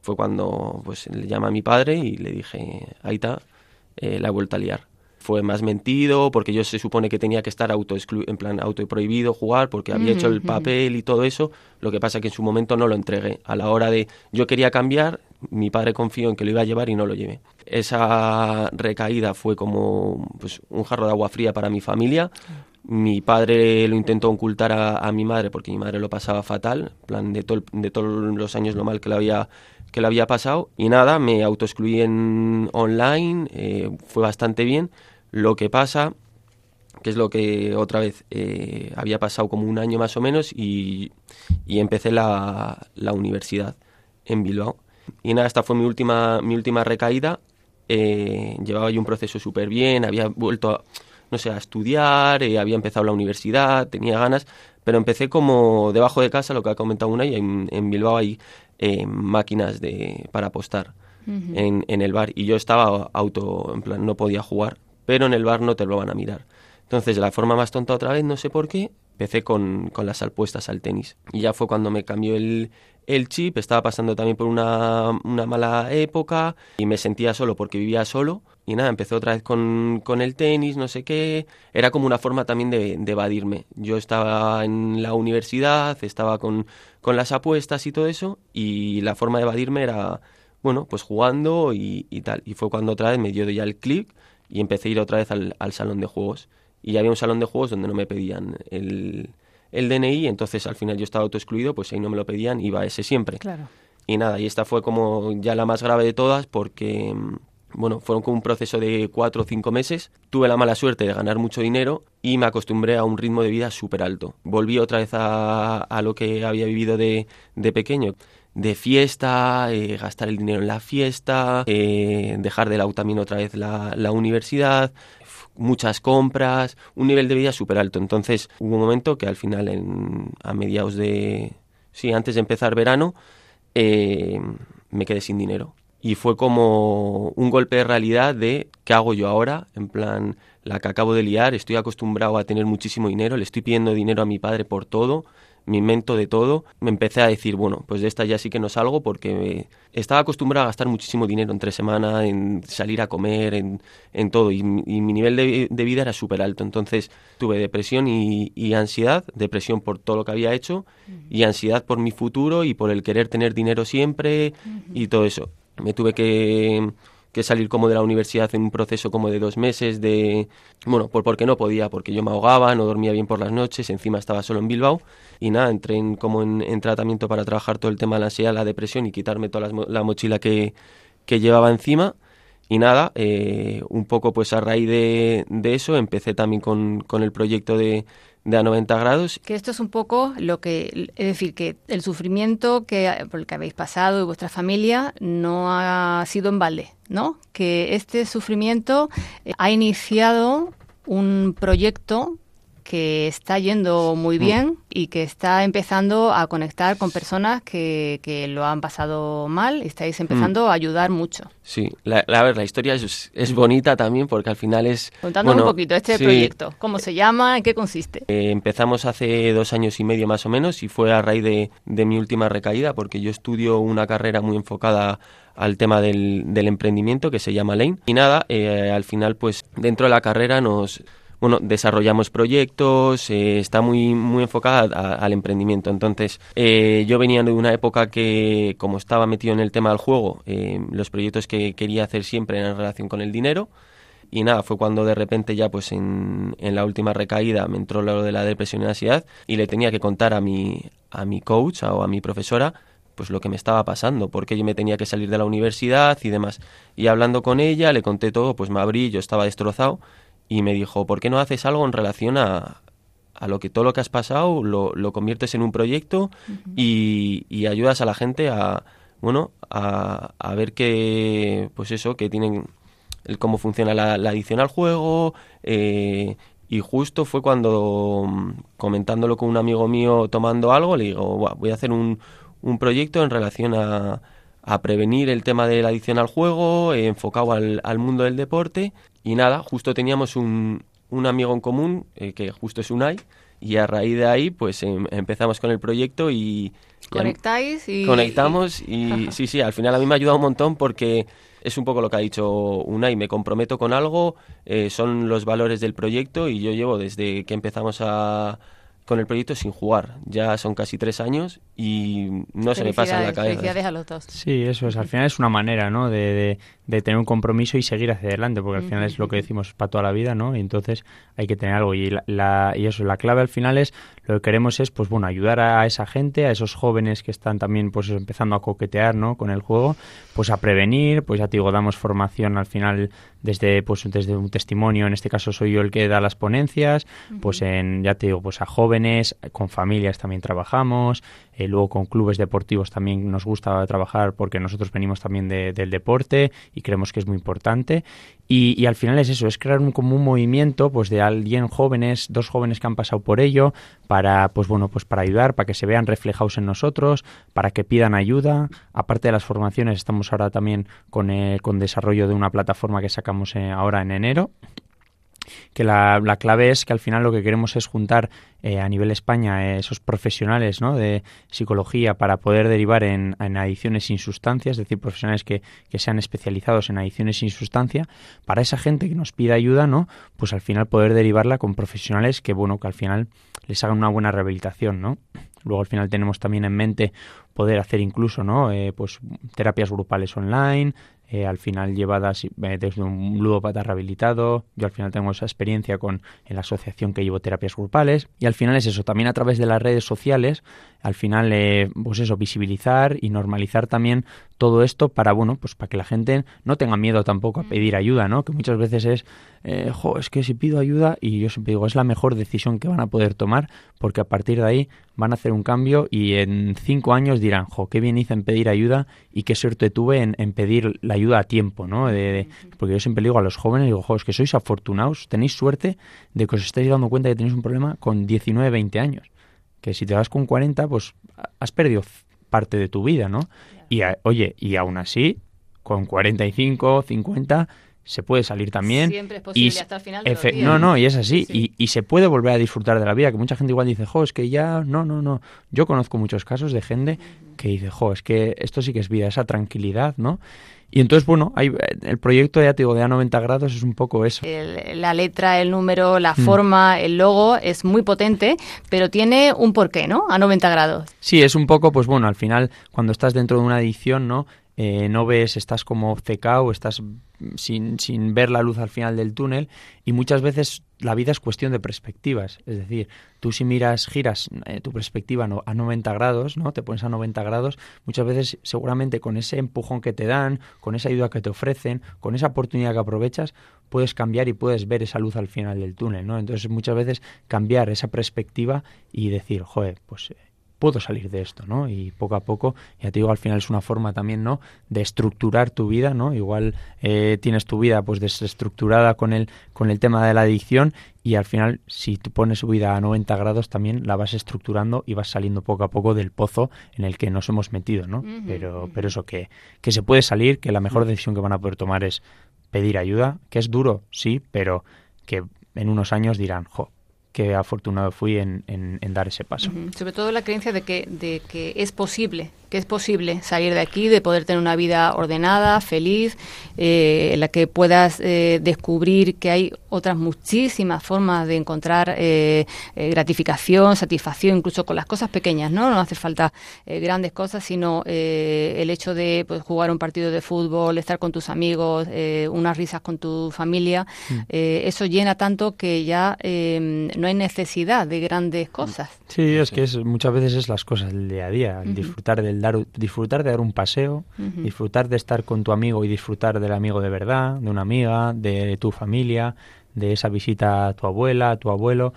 Fue cuando pues le llama a mi padre y le dije, está, eh, la he vuelto a liar fue más mentido, porque yo se supone que tenía que estar auto en plan auto prohibido jugar, porque había hecho el papel y todo eso. Lo que pasa que en su momento no lo entregué. A la hora de yo quería cambiar, mi padre confió en que lo iba a llevar y no lo llevé. Esa recaída fue como pues, un jarro de agua fría para mi familia. Mi padre lo intentó ocultar a, mi madre porque mi madre lo pasaba fatal, plan de, de todos los años lo mal que le había que le había pasado y nada, me autoexcluí en online, eh, fue bastante bien lo que pasa, que es lo que otra vez eh, había pasado como un año más o menos y, empecé la, universidad en Bilbao. Y nada, esta fue mi última, mi última recaída. Eh, llevaba yo un proceso súper bien, había vuelto a, no sé, a estudiar, eh, había empezado la universidad, tenía ganas, pero empecé como debajo de casa, lo que ha comentado una, y en, Bilbao hay máquinas de, para apostar en, en el bar. Y yo estaba auto, en plan, no podía jugar pero en el bar no te lo van a mirar. Entonces, la forma más tonta otra vez, no sé por qué, empecé con, con las apuestas al tenis. Y ya fue cuando me cambió el, el chip, estaba pasando también por una, una, mala época y me sentía solo porque vivía solo. Y nada, empecé otra vez con, con el tenis, no sé qué. Era como una forma también de, de evadirme. Yo estaba en la universidad, estaba con, con, las apuestas y todo eso, y la forma de evadirme era, bueno, pues jugando y, y tal. Y fue cuando otra vez me dio ya el clic y empecé a ir otra vez al, salón de juegos. Y había un salón de juegos donde no me pedían el, el DNI, entonces al final yo estaba autoexcluido, pues ahí no me lo pedían, iba ese siempre. Claro. Y nada, y esta fue como ya la más grave de todas porque, bueno, fueron como un proceso de cuatro o cinco meses. Tuve la mala suerte de ganar mucho dinero y me acostumbré a un ritmo de vida súper alto. Volví otra vez a, a, lo que había vivido de, de pequeño de fiesta, eh, gastar el dinero en la fiesta, eh, dejar de lado también otra vez la, la universidad, muchas compras, un nivel de vida súper alto. Entonces hubo un momento que al final, a mediados de... Sí, antes de empezar verano, eh, me quedé sin dinero. Y fue como un golpe de realidad de qué hago yo ahora, en plan, la que acabo de liar, estoy acostumbrado a tener muchísimo dinero, le estoy pidiendo dinero a mi padre por todo, me invento de todo, me empecé a decir, bueno, pues de esta ya sí que no salgo porque estaba acostumbrado a gastar muchísimo dinero entre semana, en salir a comer, en, en todo, y, mi nivel de, vida era súper alto. Entonces tuve depresión y, ansiedad, depresión por todo lo que había hecho y ansiedad por mi futuro y por el querer tener dinero siempre y todo eso. Me tuve que que salir como de la universidad en un proceso como de dos meses de bueno por porque no podía porque yo me ahogaba no dormía bien por las noches encima estaba solo en Bilbao. Y nada entré en, como en, tratamiento para trabajar todo el tema de la ansiedad la depresión y quitarme toda la, mochila que, que llevaba encima. Y nada, eh, un poco pues a raíz de, eso empecé también con, con el proyecto de, de a 90 grados. Que esto es un poco lo que, es decir, que el sufrimiento que, por el que habéis pasado y vuestra familia no ha sido en balde, ¿no? Que este sufrimiento eh, ha iniciado un proyecto que está yendo muy mm. bien y que está empezando a conectar con personas que, que lo han pasado mal y estáis empezando mm. a ayudar mucho. Sí, la, la, la historia es, es, bonita también porque al final es... Contándonos un poquito este proyecto, ¿cómo se llama? ¿En qué consiste? Eh, empezamos hace dos años y medio más o menos y fue a raíz de, de mi última recaída porque yo estudio una carrera muy enfocada al tema del, del emprendimiento que se llama Lane. Y nada, eh, al final pues dentro de la carrera nos bueno, desarrollamos proyectos, eh, está muy, muy enfocada al emprendimiento. Entonces, eh, yo venía de una época que, como estaba metido en el tema del juego, eh, los proyectos que quería hacer siempre eran en relación con el dinero. Y nada, fue cuando de repente ya pues en, en la última recaída me entró lo de la depresión y la ansiedad y le tenía que contar a mi, a mi coach o a mi profesora pues lo que me estaba pasando, porque yo me tenía que salir de la universidad y demás. Y hablando con ella, le conté todo, pues me abrí, yo estaba destrozado y me dijo, ¿por qué no haces algo en relación a, a lo que todo lo que has pasado lo, lo conviertes en un proyecto y, y, ayudas a la gente a, bueno, a, a, ver que, pues eso, que tienen el cómo funciona la, la adición al juego, eh, y justo fue cuando, comentándolo con un amigo mío tomando algo, le digo, voy a hacer un, un proyecto en relación a, a prevenir el tema de la adicción al juego, enfocado al, al mundo del deporte y nada, justo teníamos un, un amigo en común, eh, que justo es Unai, y a raíz de ahí, pues em, empezamos con el proyecto y... ¿Conectáis? Y, conectamos y, sí, sí, al final a mí me ha ayudado un montón porque es un poco lo que ha dicho Unai, me comprometo con algo, eh, son los valores del proyecto y yo llevo desde que empezamos a con el proyecto sin jugar. Ya son casi tres años y no se me pasa en la cabeza. Felicidades a los dos. Sí, eso es. Al final es una manera, ¿no? De, de, tener un compromiso y seguir hacia adelante, porque al final es lo que decimos para toda la vida, ¿no? Y entonces hay que tener algo. Y, la, y eso, la clave al final es, lo que queremos es, pues bueno, ayudar a esa gente, a esos jóvenes que están también, pues empezando a coquetear, ¿no? Con el juego, pues a prevenir, pues ya te digo, damos formación al final desde pues desde un testimonio en este caso soy yo el que da las ponencias pues en ya te digo pues a jóvenes con familias también trabajamos eh, luego con clubes deportivos también nos gusta trabajar porque nosotros venimos también del deporte y creemos que es muy importante y, al final es eso, es crear un, como movimiento pues de alguien jóvenes, dos jóvenes que han pasado por ello, para pues bueno, pues para ayudar, para que se vean reflejados en nosotros, para que pidan ayuda. Aparte de las formaciones, estamos ahora también con, el con desarrollo de una plataforma que sacamos eh, ahora en enero que la, la, clave es que al final lo que queremos es juntar eh, a nivel España eh, esos profesionales ¿no? de psicología para poder derivar en, en, adicciones sin sustancias, es decir, profesionales que, que, sean especializados en adicciones sin sustancia, para esa gente que nos pida ayuda, ¿no? pues al final poder derivarla con profesionales que bueno que al final les hagan una buena rehabilitación, ¿no? Luego al final tenemos también en mente poder hacer incluso, ¿no? Eh, pues terapias grupales online, eh, al final llevadas eh, desde un ludópata rehabilitado. Yo al final tengo esa experiencia con en la asociación que llevo terapias grupales. Y al final es eso, también a través de las redes sociales, al final, eh, pues eso, visibilizar y normalizar también todo esto para, bueno, pues para que la gente no tenga miedo tampoco a mm. pedir ayuda, ¿no? Que muchas veces es, eh, jo, es que si pido ayuda, y yo siempre digo, es la mejor decisión que van a poder tomar, porque a partir de ahí van a hacer un cambio y en cinco años dirán, jo, qué bien hice en pedir ayuda y qué suerte tuve en, en pedir la ayuda a tiempo, ¿no? De, porque yo siempre digo a los jóvenes, digo, jo, es que sois afortunados, tenéis suerte de que os estéis dando cuenta de que tenéis un problema con 19, 20 años. Que si te vas con 40, pues has perdido parte de tu vida, ¿no? Y oye, y aún así, con 45, 50, se puede salir también. Siempre es posible, hasta el final de No, no, y es así. Y, y, se puede volver a disfrutar de la vida, que mucha gente igual dice, jo, es que ya, no, no, no. Yo conozco muchos casos de gente que dice, jo, es que esto sí que es vida, esa tranquilidad, ¿no? Y entonces, bueno, hay, el proyecto ya te digo, de a 90 grados es un poco eso. la letra, el número, la mm. forma, el logo es muy potente, pero tiene un porqué, ¿no? A 90 grados. Sí, es un poco, pues bueno, al final, cuando estás dentro de una edición, ¿no? eh, no ves, estás como secado, estás sin, sin ver la luz al final del túnel y muchas veces la vida es cuestión de perspectivas. Es decir, tú si miras, giras eh, tu perspectiva a 90 grados, ¿no? Te pones a 90 grados, muchas veces seguramente con ese empujón que te dan, con esa ayuda que te ofrecen, con esa oportunidad que aprovechas, puedes cambiar y puedes ver esa luz al final del túnel, ¿no? Entonces muchas veces cambiar esa perspectiva y decir, joder, pues puedo salir de esto, ¿no? Y poco a poco, ya te digo, al final es una forma también, ¿no? De estructurar tu vida, ¿no? Igual eh, tienes tu vida pues desestructurada con el, con el tema de la adicción y al final si tú pones tu vida a 90 grados también la vas estructurando y vas saliendo poco a poco del pozo en el que nos hemos metido, ¿no? pero, pero eso que, que se puede salir, que la mejor decisión que van a poder tomar es pedir ayuda, que es duro, sí, pero que en unos años dirán, jo, qué afortunado fui en, en, dar ese paso. Sobre todo la creencia de que, de que es posible que es posible salir de aquí, de poder tener una vida ordenada, feliz, eh, en la que puedas eh, descubrir que hay otras muchísimas formas de encontrar eh, gratificación, satisfacción, incluso con las cosas pequeñas, ¿no? No hace falta grandes cosas, sino el hecho de pues, jugar un partido de fútbol, estar con tus amigos, unas risas con tu familia, mm. eso llena tanto que ya no hay necesidad de grandes cosas. Sí, es que es, muchas veces es las cosas del día a día, el disfrutar del disfrutar de dar un paseo, disfrutar de estar con tu amigo y disfrutar del amigo de verdad, de una amiga, de tu familia, de esa visita a tu abuela, a tu abuelo.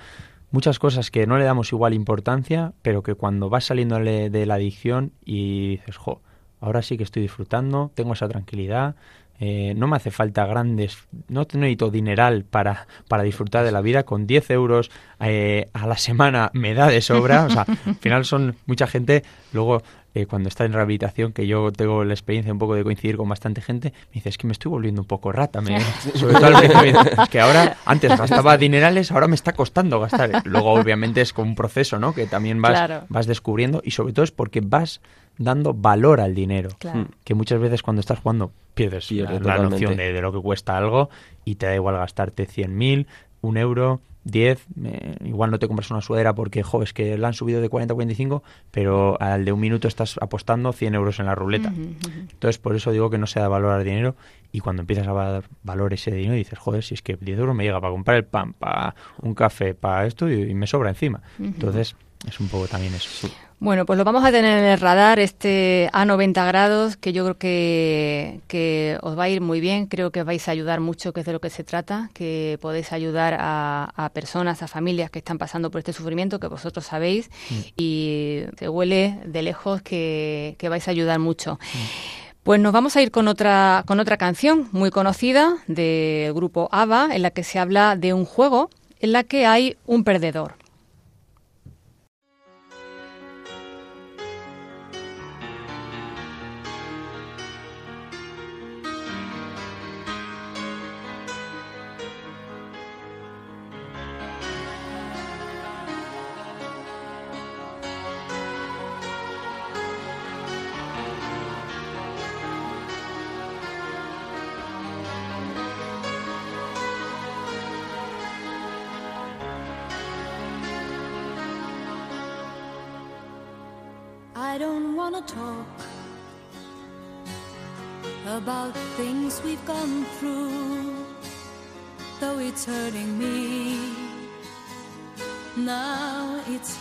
Muchas cosas que no le damos igual importancia, pero que cuando vas saliendo de la adicción y dices, jo, ahora sí que estoy disfrutando, tengo esa tranquilidad, eh, no me hace falta grandes, no necesito dineral para, para disfrutar de la vida, con 10 euros eh, a la semana me da de sobra, o sea, al final son mucha gente, luego eh, cuando está en rehabilitación, que yo tengo la experiencia un poco de coincidir con bastante gente, me dice, es que me estoy volviendo un poco rata. Me, sobre todo es que ahora, antes gastaba dinerales, ahora me está costando gastar. Luego, obviamente, es como un proceso, ¿no? Que también vas, vas descubriendo y sobre todo es porque vas dando valor al dinero. Que muchas veces cuando estás jugando pierdes, la, noción de, de, lo que cuesta algo y te da igual gastarte 100.000, un euro, 10, igual no te compras una sudadera porque, jo, es que la han subido de 40 a 45, pero al de un minuto estás apostando 100 euros en la ruleta. Entonces, por eso digo que no se da valor al dinero y cuando empiezas a dar valor a ese dinero dices, joder, si es que 10 euros me llega para comprar el pan, para un café, para esto y, me sobra encima. Entonces, es un poco también eso. Bueno, pues lo vamos a tener en el radar, este a 90 grados, que yo creo que, que, os va a ir muy bien. Creo que os vais a ayudar mucho, que es de lo que se trata, que podéis ayudar a, personas, a familias que están pasando por este sufrimiento, que vosotros sabéis, mm. y se huele de lejos que, que vais a ayudar mucho. Mm. Pues nos vamos a ir con otra, con otra canción muy conocida del grupo ABBA, en la que se habla de un juego en la que hay un perdedor.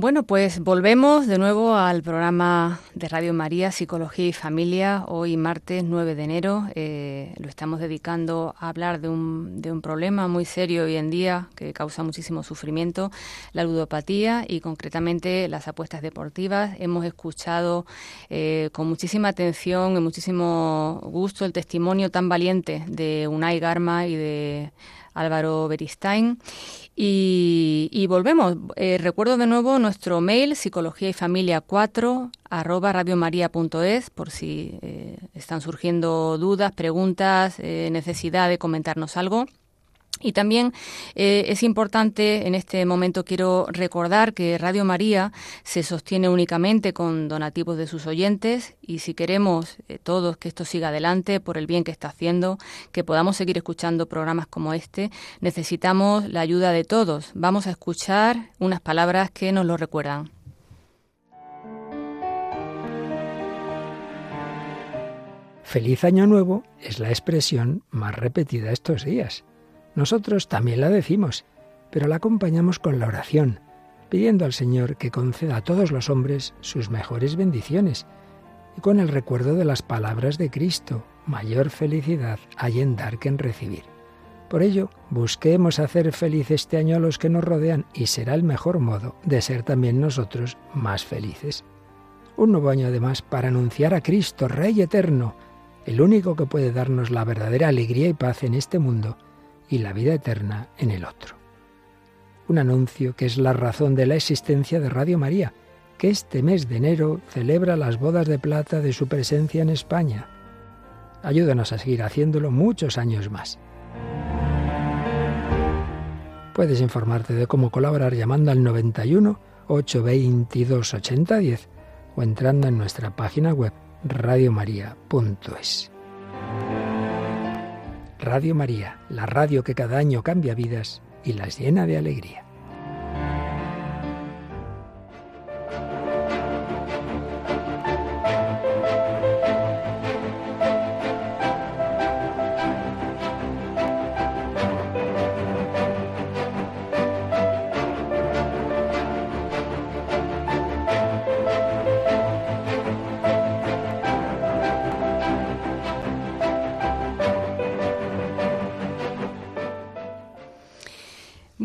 Bueno, pues volvemos de nuevo al programa de Radio María, Psicología y Familia. Hoy, martes 9 de enero, eh, lo estamos dedicando a hablar de un, de un problema muy serio hoy en día que causa muchísimo sufrimiento, la ludopatía y concretamente las apuestas deportivas. Hemos escuchado eh, con muchísima atención y muchísimo gusto el testimonio tan valiente de Unai Garma y de Álvaro Beristain. Y, volvemos. Eh, recuerdo de nuevo nuestro mail, psicología y familia 4 arroba radiomaria.es, por si eh, están surgiendo dudas, preguntas, eh, necesidad de comentarnos algo. Y también eh, es importante, en este momento quiero recordar que Radio María se sostiene únicamente con donativos de sus oyentes y si queremos eh, todos que esto siga adelante por el bien que está haciendo, que podamos seguir escuchando programas como este, necesitamos la ayuda de todos. Vamos a escuchar unas palabras que nos lo recuerdan. Feliz Año Nuevo es la expresión más repetida estos días. Nosotros también la decimos, pero la acompañamos con la oración, pidiendo al Señor que conceda a todos los hombres sus mejores bendiciones y con el recuerdo de las palabras de Cristo, mayor felicidad hay en dar que en recibir. Por ello, busquemos hacer feliz este año a los que nos rodean y será el mejor modo de ser también nosotros más felices. Un nuevo año además para anunciar a Cristo, Rey eterno, el único que puede darnos la verdadera alegría y paz en este mundo y la vida eterna en el otro. Un anuncio que es la razón de la existencia de Radio María, que este mes de enero celebra las bodas de plata de su presencia en España. Ayúdanos a seguir haciéndolo muchos años más. Puedes informarte de cómo colaborar llamando al 91 822 8010 o entrando en nuestra página web radiomaria.es. Radio María, la radio que cada año cambia vidas y las llena de alegría.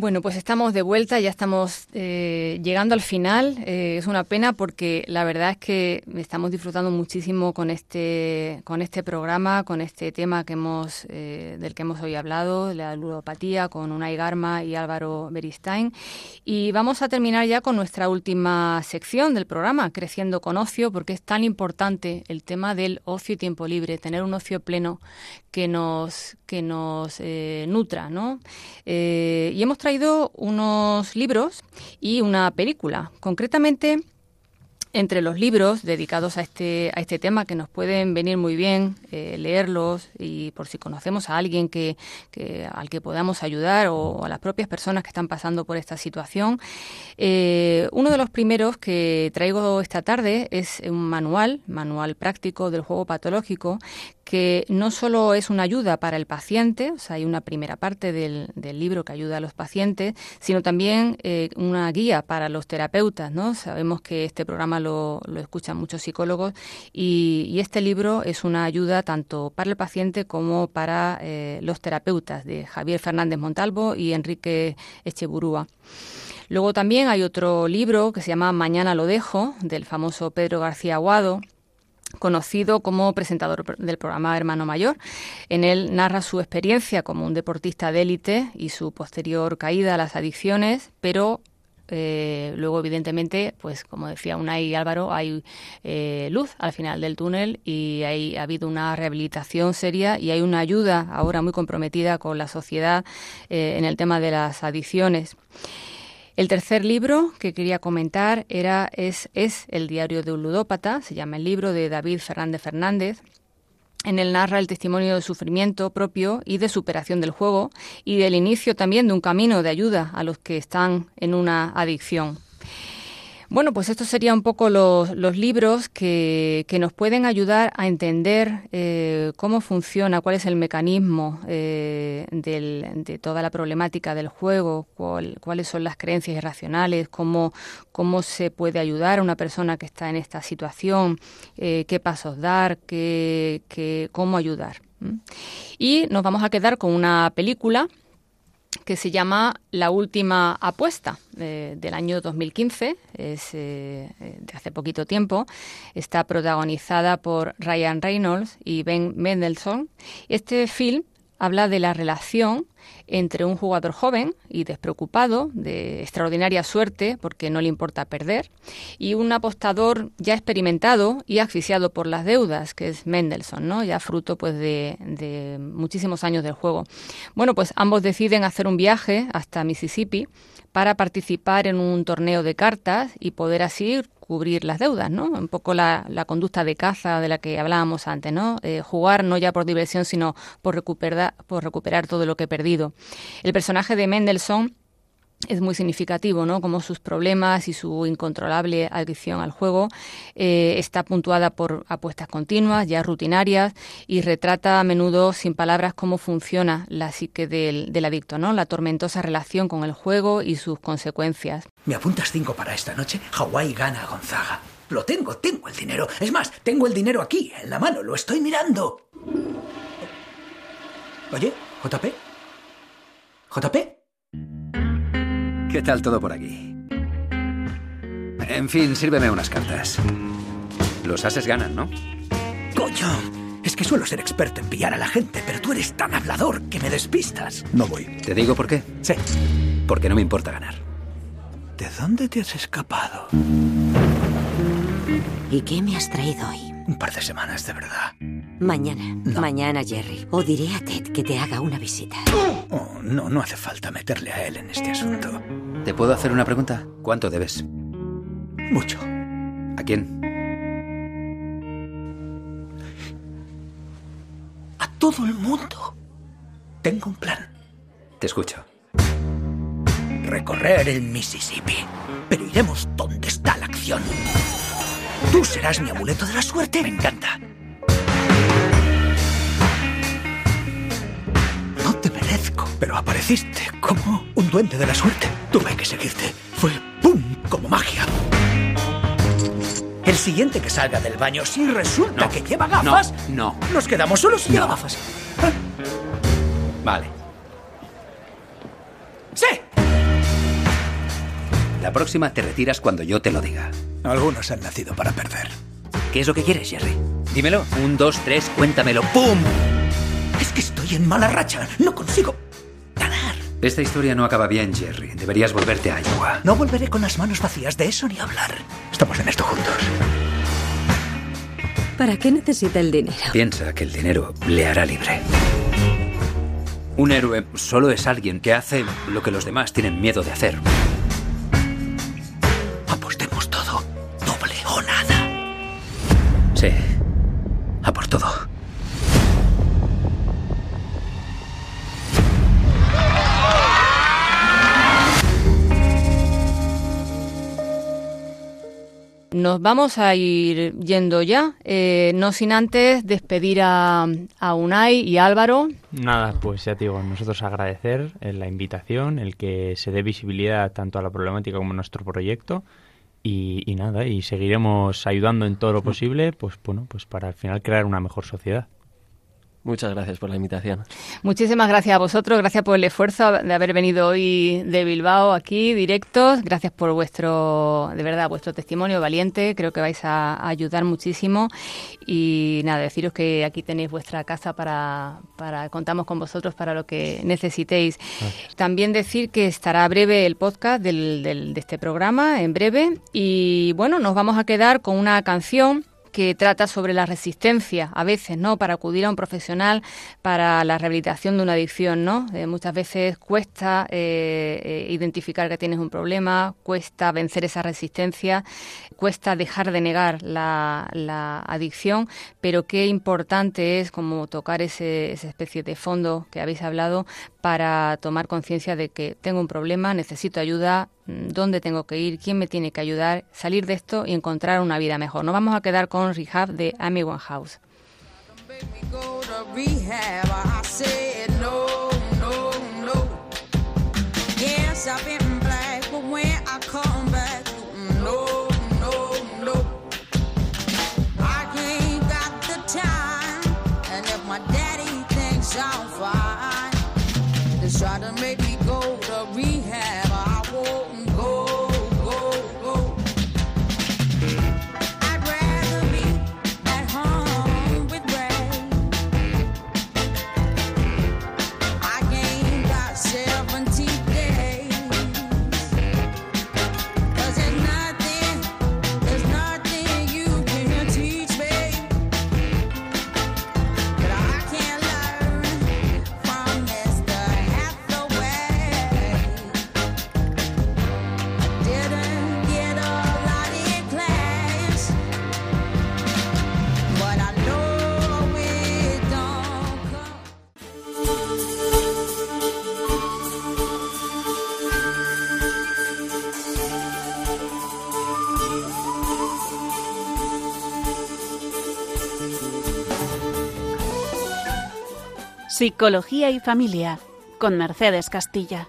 Bueno, pues estamos de vuelta, ya estamos eh, llegando al final. Eh, es una pena porque la verdad es que estamos disfrutando muchísimo con este con este programa, con este tema que hemos eh, del que hemos hoy hablado, la ludopatía, con Unai Garma y Álvaro Beristain. Y vamos a terminar ya con nuestra última sección del programa, creciendo con ocio, porque es tan importante el tema del ocio y tiempo libre, tener un ocio pleno que nos que nos nutra, ¿no? y hemos traído unos libros y una película. Concretamente, entre los libros dedicados a este, a este tema que nos pueden venir muy bien eh, leerlos y por si conocemos a alguien que, al que podamos ayudar o a las propias personas que están pasando por esta situación. Eh, uno de los primeros que traigo esta tarde es un manual, manual práctico del juego patológico, que no solo es una ayuda para el paciente, o sea, hay una primera parte del, libro que ayuda a los pacientes, sino también eh, una guía para los terapeutas, ¿no? Sabemos que este programa lo, escuchan muchos psicólogos y, este libro es una ayuda tanto para el paciente como para eh, los terapeutas de Javier Fernández Montalvo y Enrique Echeburúa. Luego también hay otro libro que se llama Mañana lo dejo, del famoso Pedro García Aguado, conocido como presentador del programa Hermano Mayor. En él narra su experiencia como un deportista de élite y su posterior caída a las adicciones, pero eh, luego, evidentemente, pues como decía Unai y Álvaro, hay eh, luz al final del túnel y hay, ha habido una rehabilitación seria y hay una ayuda ahora muy comprometida con la sociedad eh, en el tema de las adicciones. El tercer libro que quería comentar era es, es El diario de un ludópata, se llama el libro de David Fernández Fernández. En él narra el testimonio de sufrimiento propio y de superación del juego y del inicio también de un camino de ayuda a los que están en una adicción. Bueno, pues estos serían un poco los, libros que, nos pueden ayudar a entender eh, cómo funciona, cuál es el mecanismo eh, de toda la problemática del juego, cuáles son las creencias irracionales, cómo, cómo se puede ayudar a una persona que está en esta situación, eh, qué pasos dar, qué, cómo ayudar. Y nos vamos a quedar con una película que se llama La última apuesta del año 2015, es eh, de hace poquito tiempo. Está protagonizada por Ryan Reynolds y Ben Mendelssohn. Este film habla de la relación entre un jugador joven y despreocupado, de extraordinaria suerte, porque no le importa perder, y un apostador ya experimentado y asfixiado por las deudas, que es Mendelssohn, ¿no? ya fruto pues, de, de muchísimos años del juego. Bueno, pues ambos deciden hacer un viaje hasta Mississippi para participar en un torneo de cartas y poder así cubrir las deudas, ¿no? Un poco la, conducta de caza de la que hablábamos antes, ¿no? Eh, jugar no ya por diversión, sino por recuperar, por recuperar todo lo que he perdido. El personaje de Mendelssohn es muy significativo, ¿no? Como sus problemas y su incontrolable adicción al juego eh, está puntuada por apuestas continuas, ya rutinarias, y retrata a menudo sin palabras cómo funciona la psique del, del adicto, ¿no? La tormentosa relación con el juego y sus consecuencias. ¿Me apuntas cinco para esta noche? Hawái gana a Gonzaga. Lo tengo, tengo el dinero. Es más, tengo el dinero aquí, en la mano, lo estoy mirando. Oye, JP. JP. ¿Qué tal todo por aquí? En fin, sírveme unas cartas. Los ases ganan, ¿no? ¡Coño! Es que suelo ser experto en pillar a la gente, pero tú eres tan hablador que me despistas. No voy. ¿Te digo por qué? Sí. Porque no me importa ganar. ¿De dónde te has escapado? ¿Y qué me has traído hoy? Un par de semanas, de verdad. Mañana. Mañana, Jerry. O diré a Ted que te haga una visita. Oh, no, no hace falta meterle a él en este asunto. ¿Te puedo hacer una pregunta? ¿Cuánto debes? Mucho. ¿A quién? A todo el mundo. Tengo un plan. Te escucho. Recorrer el Mississippi. Pero iremos donde está la acción. Tú serás mi amuleto de la suerte. Me encanta. No te merezco, pero apareciste como un duende de la suerte. Tuve que seguirte. Fue ¡pum! como magia. El siguiente que salga del baño, si resulta que lleva gafas, no, no. nos quedamos solos y lleva gafas. Vale. La próxima te retiras cuando yo te lo diga. Algunos han nacido para perder. ¿Qué es lo que quieres, Jerry? Dímelo. Un, dos, tres, cuéntamelo. ¡Pum! Es que estoy en mala racha. No consigo ganar. Esta historia no acaba bien, Jerry. Deberías volverte a Iowa. No volveré con las manos vacías. De eso ni hablar. Estamos en esto juntos. ¿Para qué necesita el dinero? Piensa que el dinero le hará libre. Un héroe solo es alguien que hace lo que los demás tienen miedo de hacer. Sí. A por todo. Nos vamos a ir yendo ya, eh, no sin antes despedir a, a, Unai y Álvaro. Nada, pues ya te digo, nosotros agradecer eh, la invitación, el que se dé visibilidad tanto a la problemática como a nuestro proyecto y, nada, y seguiremos ayudando en todo lo posible, pues bueno, pues para al final crear una mejor sociedad. Muchas gracias por la invitación. Muchísimas gracias a vosotros, gracias por el esfuerzo de haber venido hoy de Bilbao aquí directos, gracias por vuestro, de verdad, vuestro testimonio valiente, creo que vais a, ayudar muchísimo. Y nada, deciros que aquí tenéis vuestra casa para, para contamos con vosotros para lo que necesitéis. También decir que estará breve el podcast del, del, de este programa, en breve, y bueno, nos vamos a quedar con una canción que trata sobre la resistencia a veces, ¿no? Para acudir a un profesional para la rehabilitación de una adicción, ¿no? Eh, muchas veces cuesta eh, eh, identificar que tienes un problema, cuesta vencer esa resistencia, cuesta dejar de negar la, adicción, pero qué importante es como tocar ese, esa especie de fondo que habéis hablado para tomar conciencia de que tengo un problema, necesito ayuda, mm, dónde tengo que ir, quién me tiene que ayudar, salir de esto y encontrar una vida mejor. Nos vamos a quedar con Rehab de Amy Winehouse. try Psicología y familia con Mercedes Castilla.